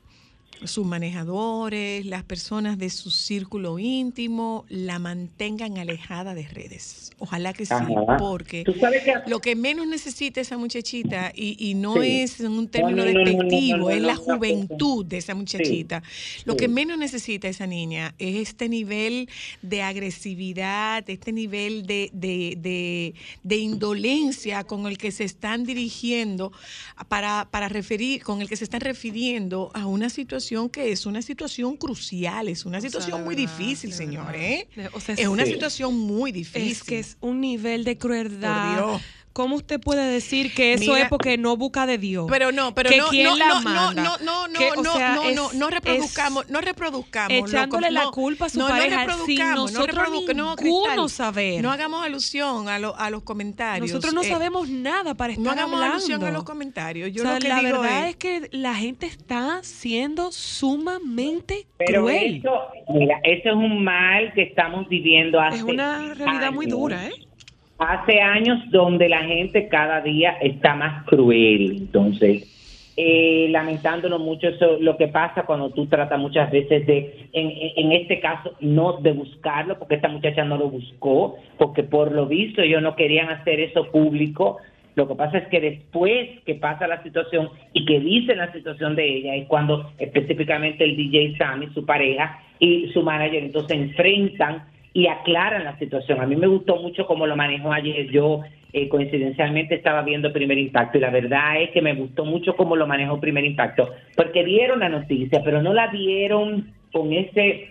sus manejadores, las personas de su círculo íntimo, la mantengan alejada de redes. Ojalá que sí, Ajá. porque que lo que menos necesita esa muchachita, y, y no Sí. es en un término no, no, no, no, despectivo, no, es la juventud de esa muchachita. Lo que menos necesita esa niña es este nivel de agresividad, este nivel de, de, de- de indolencia con el que se están dirigiendo para, para referir, con el que se están refiriendo a una situación que es una situación crucial, es una O situación muy verdad, difícil, de señor, verdad. ¿eh? De- o sea, es una situación muy difícil. Es que es un nivel de crueldad. Por Dios. ¿Cómo usted puede decir que eso Mira- es porque no busca de Dios? Pero no, pero que no, quién no, la no, no, manda. no, no, no, Que, o no, sea, no, es- no, no reproduzcamos, no reproduzcamos. loco, echándole la no, culpa a su no, pareja no sin reproduzcamos, nosotros no ninguno saber. No hagamos alusión a, lo- a los comentarios. Nosotros no eh, sabemos nada para estar No hagamos hablando. alusión a los comentarios. Yo o sea, lo que la digo verdad es, es, que la gente está siendo sumamente Pero cruel. eso, mira, eso es un mal que estamos viviendo hace es una realidad muy años. dura, ¿eh? Hace años donde la gente cada día está más cruel. Entonces, eh, lamentándolo mucho, eso lo que pasa cuando tú tratas muchas veces de, en, este caso, no de buscarlo, porque esta muchacha no lo buscó, porque por lo visto ellos no querían hacer eso público. Lo que pasa es que después que pasa la situación y que dicen la situación de ella es cuando específicamente el DJ Sammy, su pareja y su manager entonces enfrentan y aclaran la situación. A mí me gustó mucho cómo lo manejó ayer. Yo eh, coincidencialmente estaba viendo Primer Impacto y la verdad es que me gustó mucho cómo lo manejó Primer Impacto, porque dieron la noticia, pero no la dieron con ese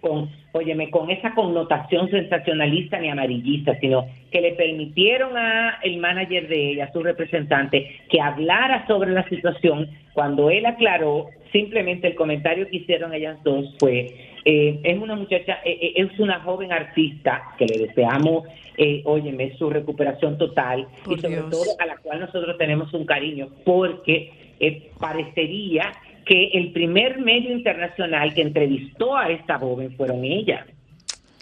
con, óyeme, con esa connotación sensacionalista ni amarillista, sino que le permitieron a el manager de ella, su representante, que hablara sobre la situación. Cuando él aclaró, simplemente el comentario que hicieron ellas dos fue, eh, es una muchacha, eh, eh, es una joven artista que le deseamos, eh, óyeme, su recuperación total Por y sobre Dios. todo a la cual nosotros tenemos un cariño, porque eh, parecería que el primer medio internacional que entrevistó a esta joven fueron ella.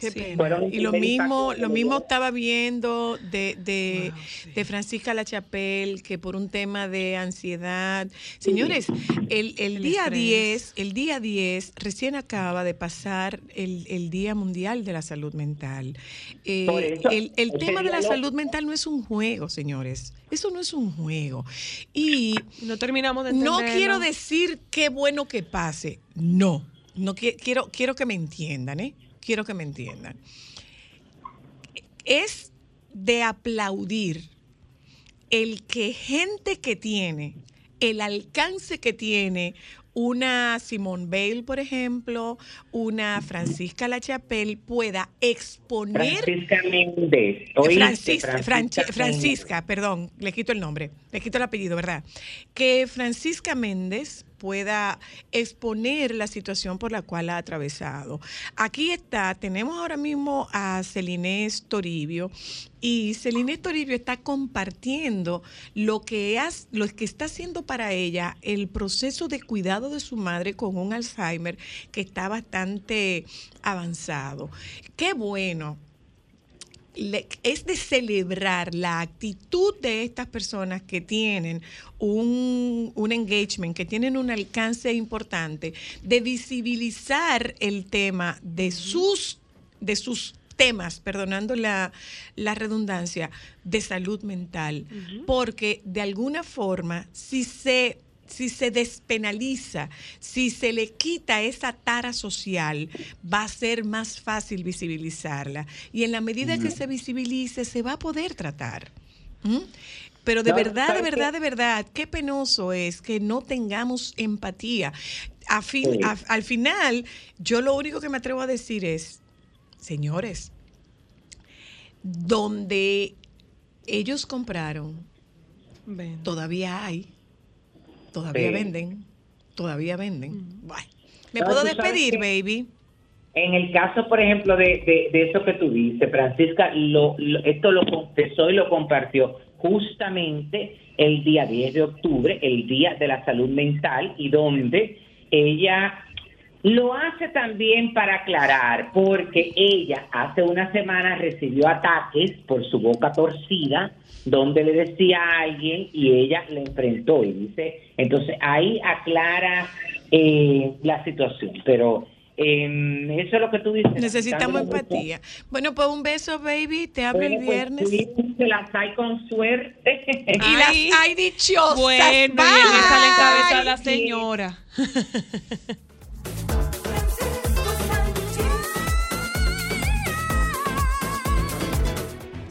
Qué Sí. pena. Fueron Y lo mismo, lo mismo estaba viendo de, de, Wow, sí. de Francisca Lachapelle, que por un tema de ansiedad. Señores, el, el El día estrés. 10, el día 10 recién acaba de pasar el, el Día Mundial de la Salud Mental. Eh, eso, el el tema de la lo- salud mental no es un juego, señores. Eso no es un juego. Y No terminamos de no quiero decir qué bueno que pase. No. No qui- quiero, quiero que me entiendan, ¿eh? Quiero que me entiendan. Es de aplaudir el que gente que tiene el alcance que tiene una Simone Bale, por ejemplo, una Francisca Lachapelle pueda exponer Francisca Méndez. ¿oíste? Francisca, Méndez. Francisca, perdón, le quito el nombre, le quito el apellido, ¿verdad? Que Francisca Méndez pueda exponer la situación por la cual ha atravesado. Aquí está, tenemos ahora mismo a Celinés Toribio y Celinés Toribio está compartiendo lo que, has- lo que está haciendo para ella el proceso de cuidado de su madre con un Alzheimer que está bastante avanzado. Qué bueno le- es de celebrar la actitud de estas personas que tienen un, un engagement, que tienen un alcance importante, de visibilizar el tema de sus, de sus temas, perdonando la, la redundancia, de salud mental, porque de alguna forma, si se si se despenaliza, si se le quita esa tara social, va a ser más fácil visibilizarla. Y en la medida que se visibilice, se va a poder tratar. ¿Mm? Pero de No, verdad, de ¿sabes verdad, de verdad, qué penoso es que no tengamos empatía. A fin- Sí. a- al final, yo lo único que me atrevo a decir es, señores, donde ellos compraron, Ven. todavía hay, todavía Sí. venden, todavía venden. Bueno, ¿Me puedo despedir, baby? En el caso, por ejemplo, de, de, de eso que tú dices, Francisca, lo, lo- esto lo confesó y lo compartió justamente el día 10 de octubre, el Día de la Salud Mental, y donde ella lo hace también para aclarar, porque ella hace una semana recibió ataques por su boca torcida, donde le decía a alguien y ella le enfrentó y dice, entonces ahí aclara eh, la situación, pero eh, eso es lo que tú dices. Necesitamos empatía. Bueno, pues un beso, baby. Te hablo el Bueno, pues, viernes. sí, Se las hay con suerte. Y Ay. las hay dichosas. Bueno, y en esa le encabeza la señora. (laughs)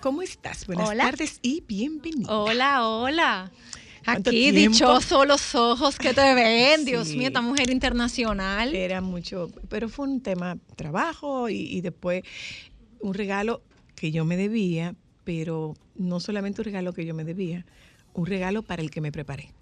¿Cómo estás? Buenas Hola. tardes y bienvenida. Hola, hola. ¿Cuánto Aquí tiempo? dichoso los ojos que te ven. Dios Sí. mío, esta mujer internacional. Era mucho, pero fue un tema trabajo y, y después un regalo que yo me debía, pero no solamente un regalo que yo me debía, un regalo para el que me preparé.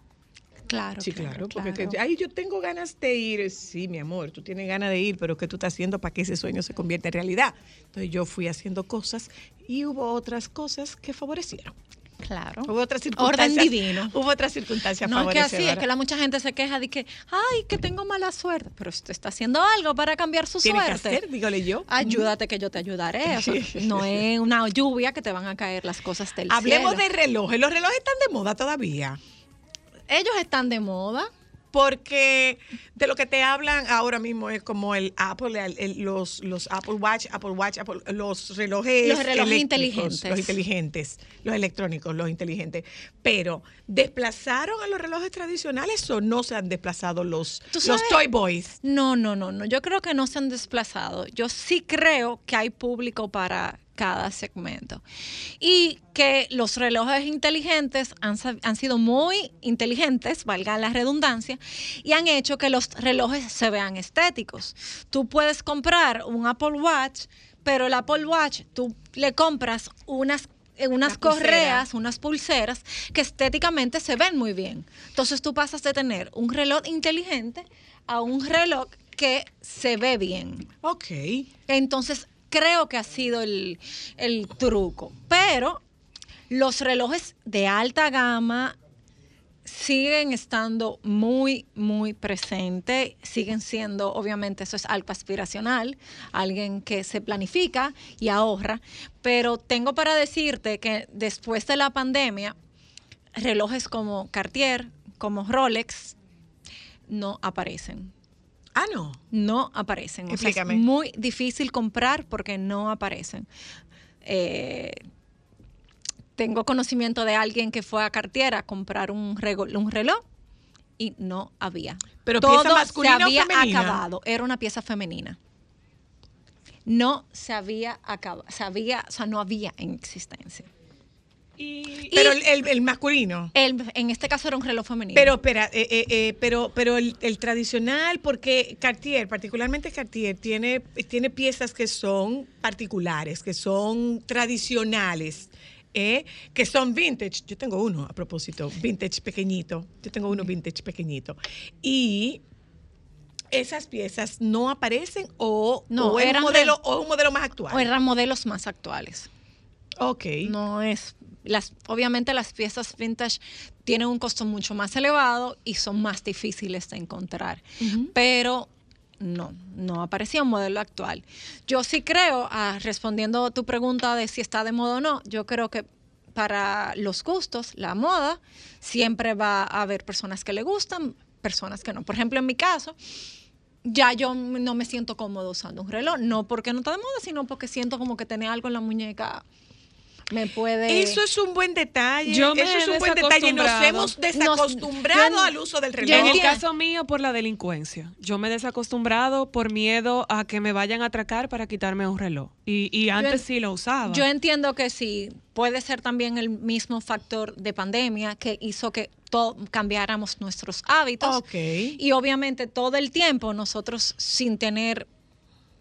Claro. Sí, claro, porque claro. que- ay, yo tengo ganas de ir. Sí, mi amor, tú tienes ganas de ir, pero ¿qué tú estás haciendo para que ese sueño se convierta en realidad? Entonces yo fui haciendo cosas y hubo otras cosas que favorecieron. Claro. Hubo otra circunstancia. Orden divino. Hubo otra circunstancia No es que así, es que la mucha gente se queja de que, ay, que tengo mala suerte. Pero usted está haciendo algo para cambiar su Tiene que suerte. hacer, dígale yo. Ayúdate que yo te ayudaré. O sea, no es una lluvia que te van a caer las cosas del Hablemos cielo. de relojes. Los relojes están de moda todavía. Ellos están de moda. Porque de lo que te hablan ahora mismo es como el Apple, el- el- los, los Apple Watch, Apple Watch, Apple- los relojes, Los relojes inteligentes. Los inteligentes, los electrónicos, los inteligentes. Pero, ¿desplazaron a los relojes tradicionales o no se han desplazado los, ¿Tú los? Toy Boys? No, no, no, no. Yo creo que no se han desplazado. Yo sí creo que hay público para cada segmento. Y que los relojes inteligentes han, han sido muy inteligentes, valga la redundancia, y han hecho que los relojes se vean estéticos. Tú puedes comprar un Apple Watch, pero el Apple Watch tú le compras unas unas correas, unas pulseras que estéticamente se ven muy bien. Entonces tú pasas de tener un reloj inteligente a un reloj que se ve bien. Ok. Entonces creo que ha sido el, el truco. Pero los relojes de alta gama siguen estando muy, muy presentes, siguen siendo, obviamente eso es algo aspiracional, alguien que se planifica y ahorra, pero tengo para decirte que después de la pandemia, relojes como Cartier, como Rolex, no aparecen. Ah, no. No aparecen. O sea, Explícame. es muy difícil comprar porque no aparecen. Eh, tengo conocimiento de alguien que fue a Cartier a comprar un, reloj y no había. Pero Todo pieza masculina se o había femenina? acabado. Era una pieza femenina. No se había acabado. Se había, o sea, no había en existencia. Pero el, el- el masculino. El- en este caso era un reloj femenino. Pero espera, eh, eh, eh, pero, pero el, tradicional, porque Cartier, particularmente Cartier, tiene, tiene piezas que son particulares, que son tradicionales, ¿eh? que son vintage. Yo tengo uno, a propósito, vintage pequeñito. Yo tengo uno vintage pequeñito. Y esas piezas no aparecen o, No, o, eran modelo, de- o un modelo más actual. o eran modelos más actuales. ok. No es. Las, obviamente las piezas vintage tienen un costo mucho más elevado y son más difíciles de encontrar. Pero no, no aparecía un modelo actual. Yo sí creo, ah, respondiendo a tu pregunta de si está de moda o no, yo creo que para los gustos, la moda, siempre va a haber personas que le gustan, personas que no. Por ejemplo, en mi caso, ya yo no me siento cómodo usando un reloj, no porque no está de moda, sino porque siento como que tener algo en la muñeca me puede... Eso es un buen detalle. Yo me Eso es he un buen detalle. Nos desacostumbrado. hemos desacostumbrado Nos- yo- al uso del reloj. En el caso mío, por la delincuencia. Yo me he desacostumbrado por miedo a que me vayan a atracar para quitarme un reloj. Y, y antes en- sí lo usaba. Yo entiendo que sí, puede ser también el mismo factor de pandemia que hizo que to- cambiáramos nuestros hábitos. Ok. Y obviamente todo el tiempo nosotros sin tener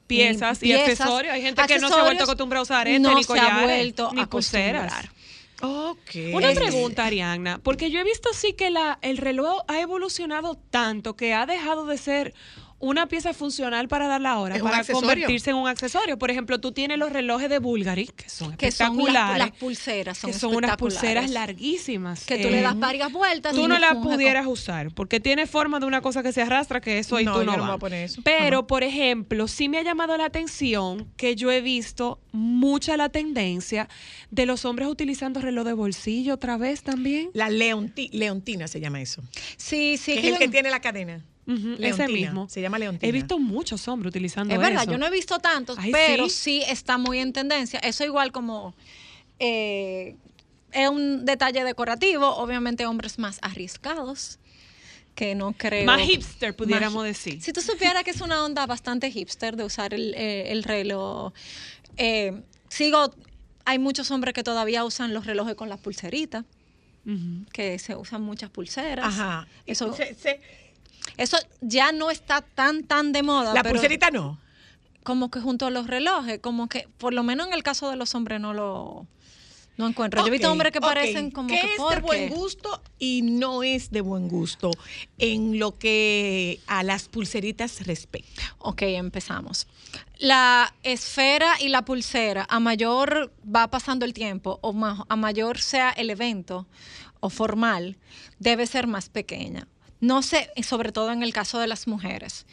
piezas, y accesorios. Hay gente que no se ha vuelto acostumbrada a usar aretes, no ni se ha collares, vuelto ni a pulseras. acostumbrar. Ok. Una pregunta, Ariana, porque yo he visto sí que la, el reloj ha evolucionado tanto que ha dejado de ser una pieza funcional para dar la hora, para convertirse en un accesorio. Por ejemplo, tú tienes los relojes de Bulgari, que son que son las, espectaculares, las pulseras, son, que son unas pulseras larguísimas. Que tú eh, le das varias vueltas. Tú y no la funge pudieras usar porque tiene forma de una cosa que se arrastra que eso ahí No, tú yo no vas. voy a poner eso. Pero, Ajá. por ejemplo, sí me ha llamado la atención que yo he visto mucha la tendencia de los hombres utilizando reloj de bolsillo otra vez también. La leonti- leontina se llama eso. Sí, sí. que es el que tiene la cadena. Ujú, ese Leontina, mismo. Se llama leontina. He visto muchos hombres utilizando Es verdad, eso. yo no he visto tantos, Ay, pero sí. sí. está muy en tendencia. Eso igual como eh, es un detalle decorativo, obviamente hombres más arriesgados que no creo. Más hipster, pudiéramos Más- decir. Si tú supieras que es una onda bastante hipster de usar el, eh, el reloj, eh, sigo, hay muchos hombres que todavía usan los relojes con las pulseritas, que se usan muchas pulseras. Ajá. Eso, Se- se- eso ya no está tan, tan de moda. la pero- pulserita no. como que junto a los relojes, como que por lo menos en el caso de los hombres no lo No encuentro. Yo he visto hombres que parecen como ¿Qué que es ¿por de buen gusto y no es de buen gusto en lo que a las pulseritas respecta? Ok, empezamos. La esfera y la pulsera, a mayor va pasando el tiempo o ma- a mayor sea el evento o formal, debe ser más pequeña. No sé, y sobre todo en el caso de las mujeres.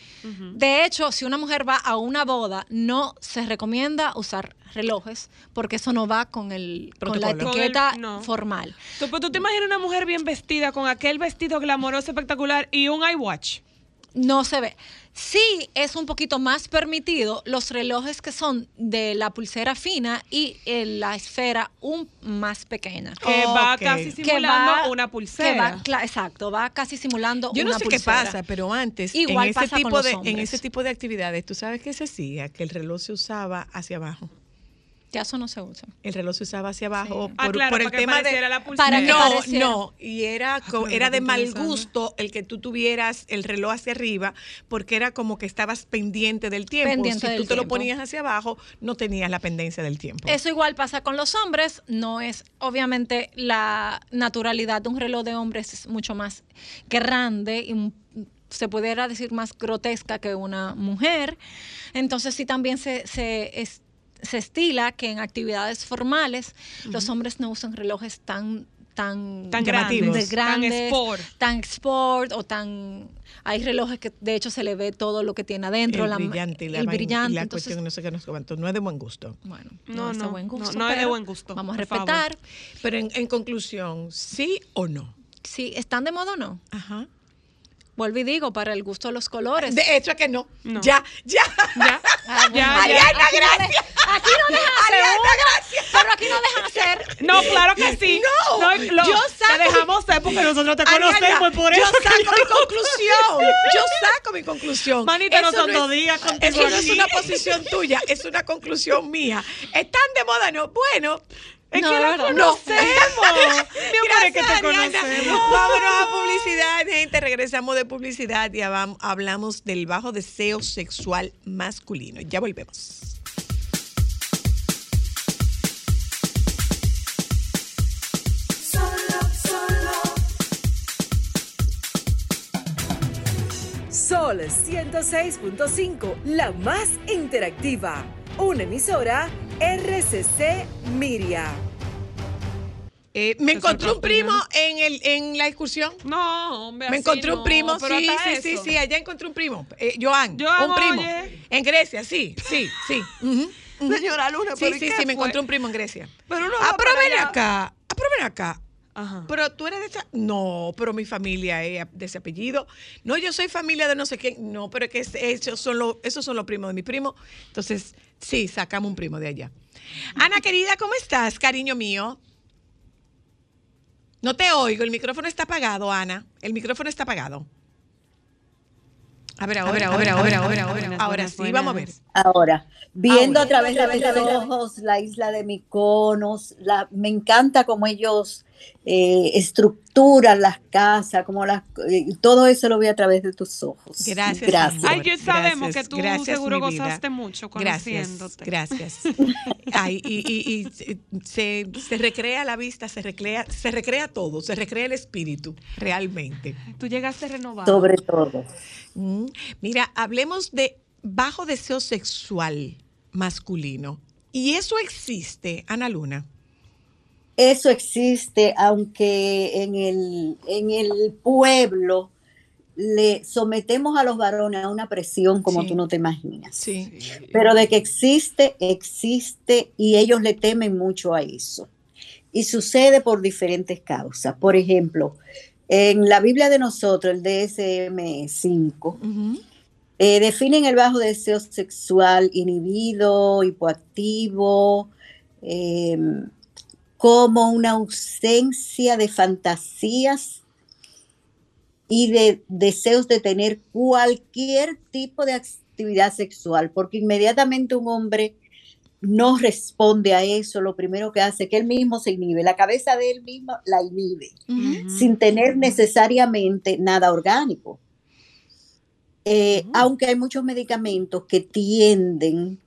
De hecho, si una mujer va a una boda, no se recomienda usar relojes porque eso no va con, el, con la Protocolo. Con el- etiqueta no. formal. Tú, pues, tú te imaginas una mujer bien vestida con aquel vestido glamoroso espectacular y un iWatch. No se ve. Sí es un poquito más permitido los relojes que son de la pulsera fina y eh, la esfera un más pequeña. Que va casi Que simulando va- una que pulsera. va- cla- exacto, va casi simulando Yo no una sé qué pasa, pero antes Igual en ese pasa con tipo los de en hombres. ese tipo de actividades, tú sabes qué se hacía, que el reloj se usaba hacia abajo. Eso no se usa. El reloj se usaba hacia abajo Sí. por, Ah, claro, por el para que tema de pareciera la pulsera. Para que no, pareciera. no, y era pero era de mal gusto el que tú tuvieras el reloj hacia arriba, porque era como que estabas pendiente del tiempo. Pendiente si del tú te lo ponías hacia abajo, no tenías la pendencia del tiempo. Eso igual pasa con los hombres, no es obviamente la naturalidad de un reloj de hombres es mucho más grande y un- se pudiera decir más grotesca que una mujer. Entonces sí también se, se, es- se estila que en actividades formales los hombres no usan relojes tan tan, Tan grandes, grandes, tan sport. tan sport o tan hay relojes que de hecho se le ve todo lo que tiene adentro, el la- brillante y la, el y brillante, la entonces- cuestión no sé qué nos cuánto, no es de buen gusto. bueno, No, no, es de no, buen gusto. no es de buen gusto, Vamos a favor. respetar. Pero en, en conclusión, ¿sí o no? Si están de moda o no. Ajá. Vuelvo y digo, para el gusto de los colores. De hecho es que no. No. Ya, ya. Ya, (laughs) Ah, bueno. ya, Ariana, ya. Aquí no de- gracias. Aquí no dejan hacer Ariana, una, gracias. pero aquí no dejan hacer. No, claro que sí. No, lo- yo Te saco- dejamos ser porque nosotros te Ariana, conocemos y por yo eso. que saco yo- mi conclusión. Yo saco mi conclusión. Manita, no Eso son es- dos días contigo Eso no es una posición tuya, es una conclusión mía. ¿Están de moda? No. Bueno. Es No, que la conocemos. (laughs) Mi amor, es que te conocemos. (laughs) Vámonos a publicidad, gente. Regresamos de publicidad y hablamos del bajo deseo sexual masculino. Ya volvemos. Solo, solo, Sol 106.5, la más interactiva. Una emisora RCC Miria. Eh, me encontré un primo en, el, en la excursión. No, hombre, Me así encontré un no, primo, sí, sí, sí, sí, allá encontré un primo. Eh, Joan, Joan, un primo. oye. En Grecia, sí, sí, sí. Ujú, ujú. Señora Luna, Sí, ¿pero y sí, qué sí, me encontré un primo en Grecia. Pero uno ah, pero ven acá, ah, pero ven acá. Ajá. Pero tú eres de esa... No, pero mi familia es de ese apellido. No, yo soy familia de no sé quién. No, pero es que es- esos son los, esos son los primos de mi primo. Entonces, sí, sacamos un primo de allá. Ana, querida, ¿cómo estás, cariño mío? No te oigo, el micrófono está apagado, Ana. El micrófono está apagado. A ver, ahora, ahora, ahora, ahora, ahora. Ahora sí, vamos a ver. Ahora, viendo Ahora. a través de los ojos la isla de Mykonos, la, me encanta cómo ellos eh, estructuran las casas, como las, eh, todo eso lo vi a través de tus ojos. Gracias. Gracias. Ay, que sabemos Gracias, que tú gracias, seguro gozaste mucho Gracias, conociéndote. gracias. (laughs) Ay, y, y- y se, se recrea la vista, se recrea, se recrea todo, se recrea el espíritu, realmente. Tú llegaste renovado. Sobre todo. Mm. Mira, hablemos de bajo deseo sexual masculino. Y eso existe, Ana Luna. Eso existe, aunque en el, en el pueblo le sometemos a los varones a una presión como Sí. tú no te imaginas. Sí. Pero de que existe, existe y ellos le temen mucho a eso. Y sucede por diferentes causas. Por ejemplo, en la Biblia de nosotros, el DSM-5, Ujú. eh, definen el bajo deseo sexual inhibido, hipoactivo, eh, como una ausencia de fantasías y de deseos de tener cualquier tipo de actividad sexual, porque inmediatamente un hombre no responde a eso, lo primero que hace es que él mismo se inhibe, la cabeza de él mismo la inhibe sin tener necesariamente nada orgánico. Eh, Aunque hay muchos medicamentos que tienden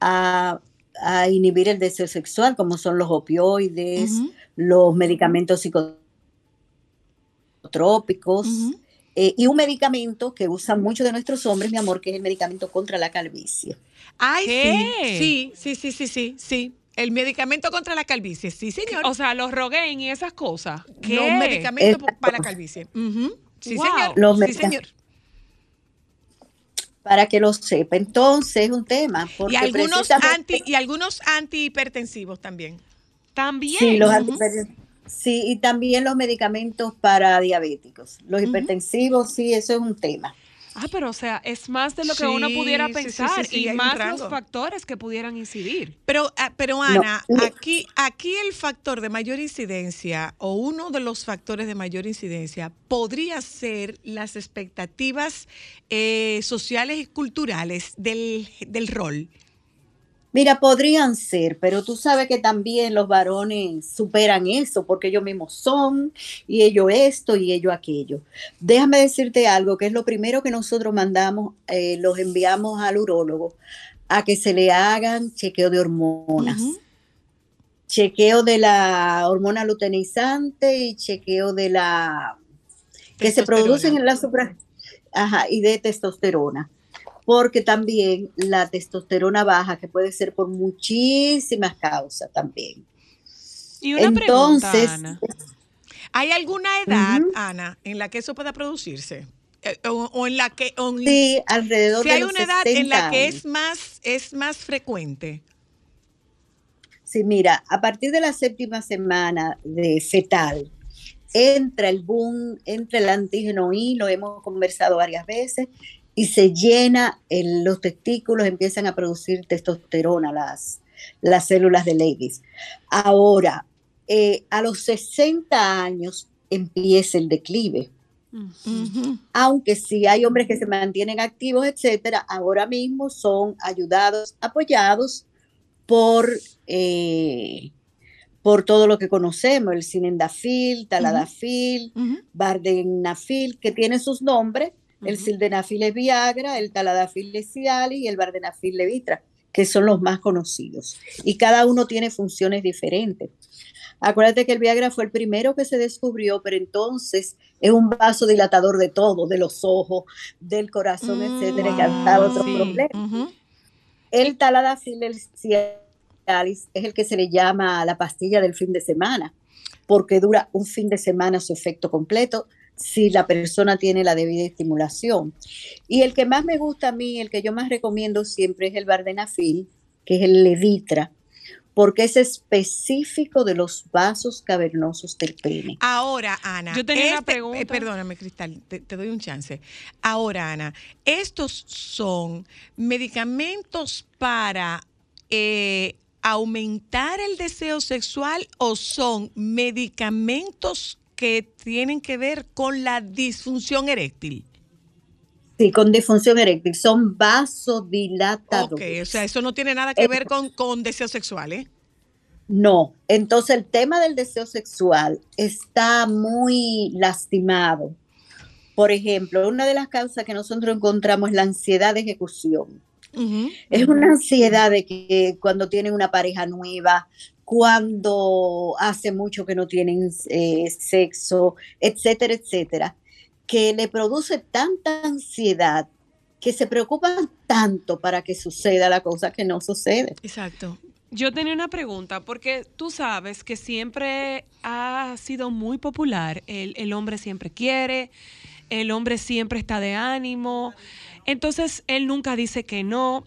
a a inhibir el deseo sexual, como son los opioides, los medicamentos psicotrópicos. Eh, y un medicamento que usan muchos de nuestros hombres, mi amor, que es el medicamento contra la calvicie. Ay, ¿Qué? sí, sí, sí, sí, sí, sí. El medicamento contra la calvicie, sí, señor. O sea, los Rogaine y esas cosas. ¿Qué? Los medicamentos Exacto. para la calvicie. Sí, Wow. señor. Los sí, señor. Para que lo sepa. Entonces, es un tema. Y Porque algunos precisamente- anti y algunos antihipertensivos también. También. Sí, los sí, y también los medicamentos para diabéticos. Los hipertensivos, sí, eso es un tema. Ah, pero o sea, es más de lo que Sí, uno pudiera sí, sí, pensar sí, sí, y más los factores que pudieran incidir. Pero, ah, pero Ana, No. aquí, aquí el factor de mayor incidencia o uno de los factores de mayor incidencia podría ser las expectativas eh, sociales y culturales del, del rol. Mira, podrían ser, pero tú sabes que también los varones superan eso, porque ellos mismos son, y ellos esto, y ellos aquello. Déjame decirte algo, que es lo primero que nosotros mandamos, eh, los enviamos al urólogo, a que se le hagan chequeo de hormonas. Chequeo de la hormona luteinizante y chequeo de la que se producen en la supra, ajá, y de testosterona. Porque también la testosterona baja, que puede ser por muchísimas causas también. Y una Entonces, pregunta, Ana. ¿Hay alguna edad. Ana, en la que eso pueda producirse? Eh, o, o en la que o en- sí, alrededor si de hay los una edad en 60 la que es más es más frecuente. Sí, mira, a partir de la séptima semana de fetal, entra el boom, entra el antígeno I, lo hemos conversado varias veces, y se llena el- los testículos, empiezan a producir testosterona las, las células de Ladies. Ahora, eh, a los 60 años empieza el declive. Aunque sí hay hombres que se mantienen activos, etcétera, ahora mismo son ayudados, apoyados por, eh, por todo lo que conocemos, el cinendafil, taladafil, Ujú. vardenafil, que tiene sus nombres, el sildenafil es Viagra, el taladafil es Cialis y el vardenafil Levitra, que son los más conocidos. Y cada uno tiene funciones diferentes. Acuérdate que el Viagra fue el primero que se descubrió, pero entonces es un vasodilatador de todo, de los ojos, del corazón, etcétera, que ha Mm, sí. problema. Ujú. El taladafil, el Cialis, es el que se le llama la pastilla del fin de semana, porque dura un fin de semana su efecto completo si la persona tiene la debida estimulación. Y el que más me gusta a mí, el que yo más recomiendo siempre es el Vardenafil, que es el Levitra, porque es específico de los vasos cavernosos del pene. Ahora, Ana. Yo tenía una este- pregunta. eh, perdóname, Cristal, te, te doy un chance. Ahora, Ana, ¿estos son medicamentos para eh, aumentar el deseo sexual o son medicamentos que tienen que ver con la disfunción eréctil? Sí, con disfunción eréctil, son vasodilatadores. Ok, o sea, eso no tiene nada que ver con, con deseo sexual, ¿eh? No, entonces el tema del deseo sexual está muy lastimado. Por ejemplo, una de las causas que nosotros encontramos es la ansiedad de ejecución. Es una ansiedad de que cuando tienen una pareja nueva, cuando hace mucho que no tienen eh, sexo, etcétera, etcétera, que le produce tanta ansiedad que se preocupan tanto para que suceda la cosa que no sucede. Exacto. Yo tenía una pregunta, porque tú sabes que siempre ha sido muy popular, el, el hombre siempre quiere, el hombre siempre está de ánimo, entonces él nunca dice que no.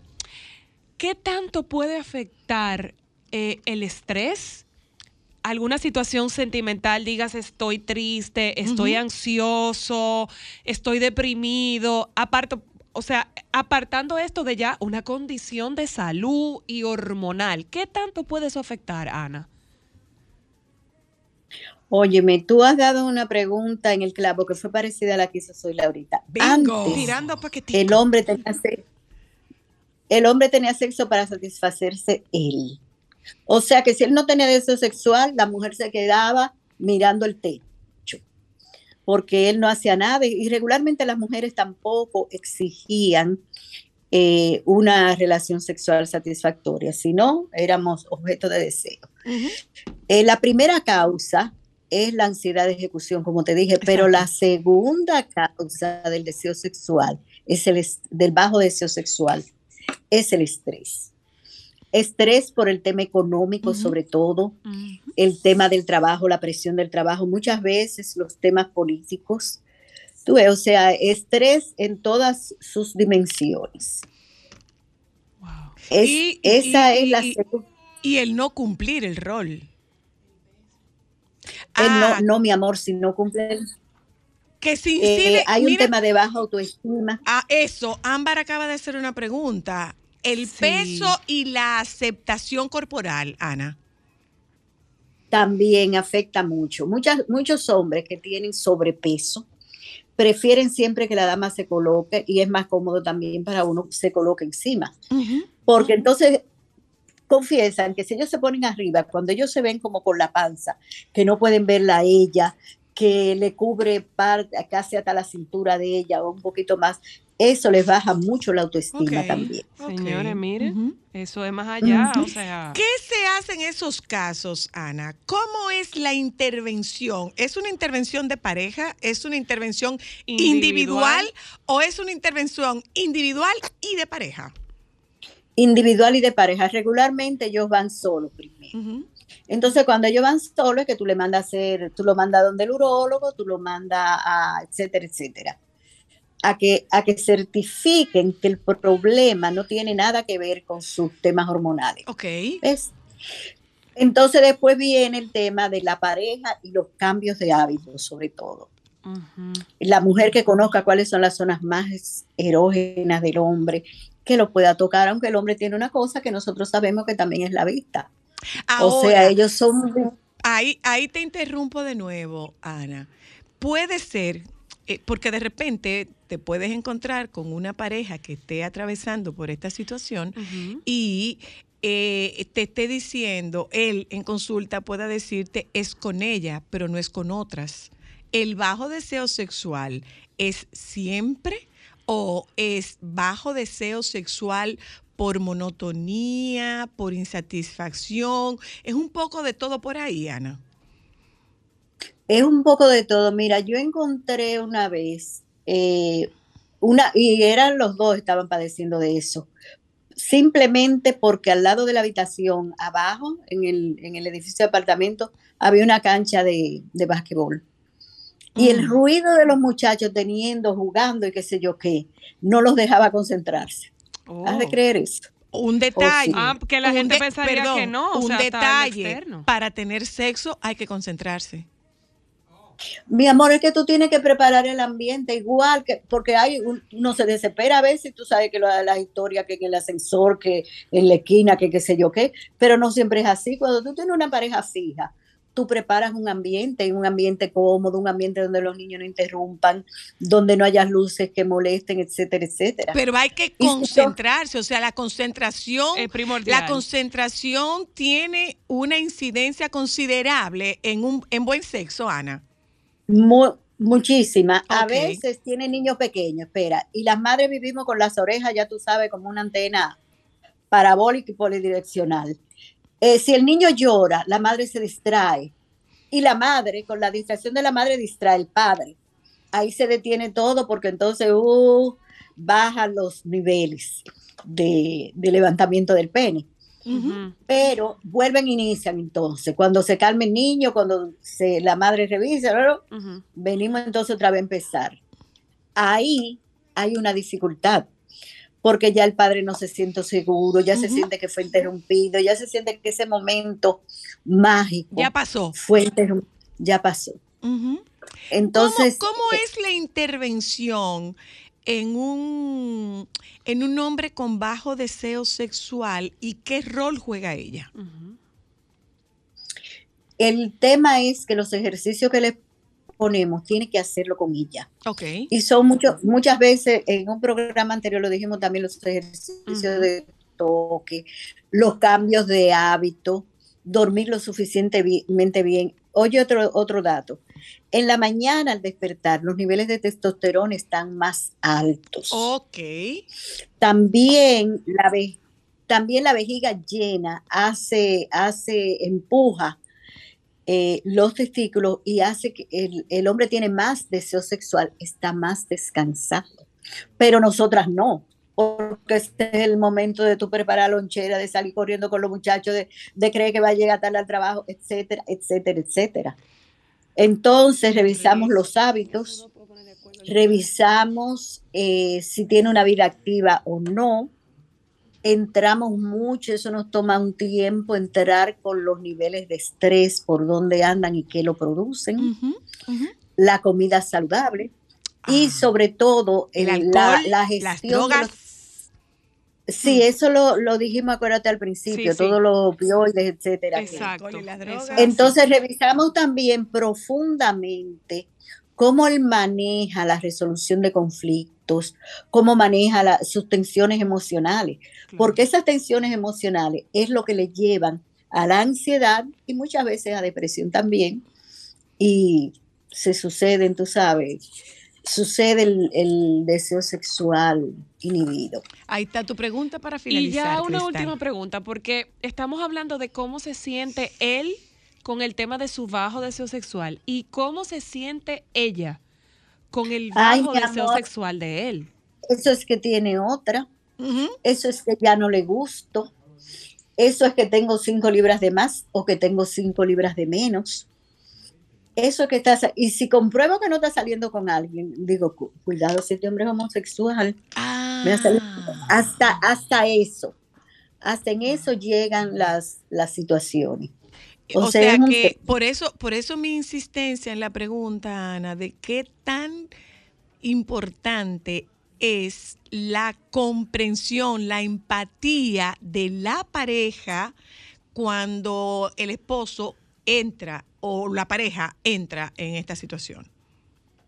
¿Qué tanto puede afectar eh, el estrés? ¿Alguna situación sentimental? Digas, estoy triste, estoy ansioso, estoy deprimido, aparto, o sea, apartando esto de ya una condición de salud y hormonal, ¿qué tanto puede eso afectar, Ana? Óyeme, tú has dado una pregunta en el clavo que fue parecida a la que hizo Soy. Bingo. Antes, paquetitos. el hombre tenía sexo, el hombre tenía sexo para satisfacerse él. O sea que si él no tenía deseo sexual, la mujer se quedaba mirando el techo, porque él no hacía nada y regularmente las mujeres tampoco exigían eh, una relación sexual satisfactoria, si no, éramos objeto de deseo. Eh, la primera causa es la ansiedad de ejecución, como te dije, pero la segunda causa del deseo sexual, es el del bajo deseo sexual, es el estrés. Estrés por el tema económico, sobre todo, el tema del trabajo, la presión del trabajo, muchas veces los temas políticos. Tú ves, o sea, estrés en todas sus dimensiones. Es- Y- esa y- es la y- segunda. Y el no cumplir el rol. Ah, no, no, mi amor, si no cumple. que si Eh, hay un tema de baja autoestima. A eso, Ámbar acaba de hacer una pregunta. El Sí. peso y la aceptación corporal, Ana. también afecta mucho. Muchas, muchos hombres que tienen sobrepeso prefieren siempre que la dama se coloque y es más cómodo también para uno se coloque encima. Porque entonces confiesan que si ellos se ponen arriba, cuando ellos se ven como con la panza, que no pueden verla a ella, que le cubre parte, casi hasta la cintura de ella o un poquito más, eso les baja mucho la autoestima también. Señores, miren, eso es más allá, Ujú. o sea, ¿Qué se hace en esos casos, Ana? ¿Cómo es la intervención? ¿Es una intervención de pareja? ¿Es una intervención individual, Individual. o es una intervención individual y de pareja? Individual y de pareja. Regularmente ellos van solos primero. Entonces, cuando ellos van solos, es que tú le mandas a hacer, tú lo mandas donde el urólogo, tú lo mandas a, etcétera, etcétera. A que, a que certifiquen que el problema no tiene nada que ver con sus temas hormonales. Ok. ¿Ves? Entonces, después viene el tema de la pareja y los cambios de hábitos, sobre todo. La mujer que conozca cuáles son las zonas más erógenas del hombre, que lo pueda tocar, aunque el hombre tiene una cosa que nosotros sabemos que también es la vista. o sea, Ahora, ellos son Ahí, ahí te interrumpo de nuevo, Ana. Puede ser, eh, porque de repente te puedes encontrar con una pareja que esté atravesando por esta situación y eh, te esté diciendo, él en consulta pueda decirte, es con ella, pero no es con otras. ¿El bajo deseo sexual es siempre o es bajo deseo sexual por monotonía, por insatisfacción? Es un poco de todo por ahí, Ana. Es un poco de todo. Mira, yo encontré una vez eh, una, y eran los dos estaban padeciendo de eso. Simplemente porque al lado de la habitación, abajo, en el, en el edificio de apartamento, había una cancha de, de básquetbol. Y el Mm. ruido de los muchachos teniendo, jugando y qué sé yo qué, no los dejaba concentrarse. ¿Has de Oh. creer eso? Un detalle. sí. Ah, que la un gente de- pensaría perdón, que no, o un sea, detalle. externo. Para tener sexo hay que concentrarse. Mi amor, es que tú tienes que preparar el ambiente igual, que porque hay un- uno se desespera a veces, tú sabes que la, la historia que en el ascensor, que en la esquina, que qué sé yo qué, pero no siempre es así. Cuando tú tienes una pareja fija, tú preparas un ambiente, un ambiente cómodo, un ambiente donde los niños no interrumpan, donde no haya luces que molesten, etcétera, etcétera. Pero hay que concentrarse, o sea, la concentración, Es primordial. la concentración tiene una incidencia considerable en un en buen sexo, Ana. Mu- muchísima. A veces tiene niños pequeños, espera, y las madres vivimos con las orejas, ya tú sabes, como una antena parabólica y polidireccional. Eh, si el niño llora, la madre se distrae. Y la madre, con la distracción de la madre, distrae al padre. Ahí se detiene todo porque entonces uh, bajan los niveles de, de levantamiento del pene Pero vuelven e inician entonces. Cuando se calme el niño, cuando se, la madre revisa, venimos entonces otra vez a empezar. Ahí hay una dificultad, porque ya el padre no se siente seguro, ya se siente que fue interrumpido, ya se siente que ese momento mágico Ya pasó. fue interrumpido, ya pasó. Entonces, ¿Cómo, cómo eh, es la intervención en un, en un hombre con bajo deseo sexual y qué rol juega ella? El tema es que los ejercicios que le ponemos tiene que hacerlo con ella. Ok. Y son muchos, muchas veces, en un programa anterior lo dijimos también, los ejercicios de toque, los cambios de hábito, dormir lo suficientemente bien. Oye otro, otro dato. En la mañana al despertar, los niveles de testosterona están más altos. Ok. También la, ve- también la vejiga llena hace, hace, empuja eh, los testículos y hace que el, el hombre tiene más deseo sexual, está más descansado. Pero nosotras no, porque este es el momento de tú preparar la lonchera, de salir corriendo con los muchachos, de, de creer que va a llegar tarde al trabajo, etcétera, etcétera, etcétera. Entonces revisamos los hábitos, revisamos eh, si tiene una vida activa o no, entramos mucho, eso nos toma un tiempo entrar con los niveles de estrés, por dónde andan y qué lo producen, la comida saludable y Ah. sobre todo El el- alcohol, la, la las gestión de drogas. los- Sí, eso lo, lo dijimos, acuérdate al principio, sí. todos los opioides, etcétera. que- Exacto. alcohol y las drogas. exacto. Entonces revisamos también profundamente cómo él maneja la resolución de conflictos, cómo maneja la- sus tensiones emocionales, porque esas tensiones emocionales es lo que le llevan a la ansiedad y muchas veces a depresión también. Y se suceden, tú sabes, sucede el, el deseo sexual inhibido. Ahí está tu pregunta para Y finalizar. ya una Cristal. última pregunta, porque estamos hablando de cómo se siente él con el tema de su bajo deseo sexual y cómo se siente ella con el bajo deseo amor. sexual de él. Eso es que tiene otra. Eso es que ya no le gusto, eso es que tengo cinco libras de más o que tengo cinco libras de menos. Eso es que está, y si compruebo que no está saliendo con alguien, digo, "Cu- cuidado, si este hombre es homosexual, me Ah. hasta, hasta eso, hasta en eso llegan las, las situaciones. O, O sea, sea, que por eso, por eso mi insistencia en la pregunta, Ana, de qué tan importante es la comprensión, la empatía de la pareja cuando el esposo entra o la pareja entra en esta situación.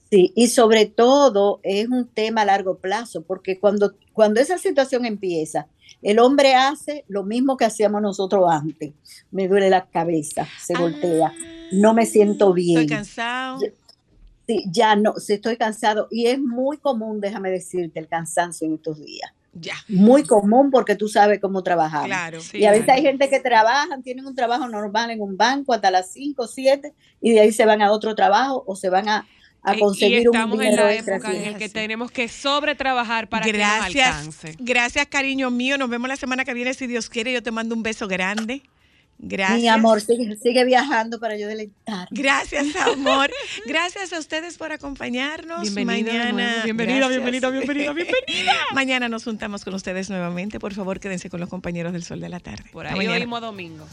Sí, y sobre todo es un tema a largo plazo, porque cuando, cuando esa situación empieza, el hombre hace lo mismo que hacíamos nosotros antes. Me duele la cabeza, se voltea, no me siento bien. Estoy cansado. Sí, ya no, sí, estoy cansado. Y es muy común, déjame decirte, el cansancio en estos días. Ya. Muy común porque tú sabes cómo trabajamos. Claro. Y a veces hay gente que trabajan, tienen un trabajo normal en un banco hasta las 5, 7 y de ahí se van a otro trabajo o se van a, a conseguir y un estamos en dinero la extra. época en el que tenemos que sobretrabajar para que nos Gracias. alcance. Gracias, cariño mío. Nos vemos la semana que viene, si Dios quiere. Yo te mando un beso grande. Gracias. Mi amor, sigue, sigue viajando para yo deleitar. Gracias, amor. (laughs) Gracias a ustedes por acompañarnos. Bienvenida de Mañana. Bienvenida, bienvenida, bienvenida, bienvenida. (laughs) Mañana nos juntamos con ustedes nuevamente. Por favor, quédense con los compañeros del Sol de la Tarde. Por ahí oímos domingo.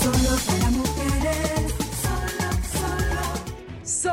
Solo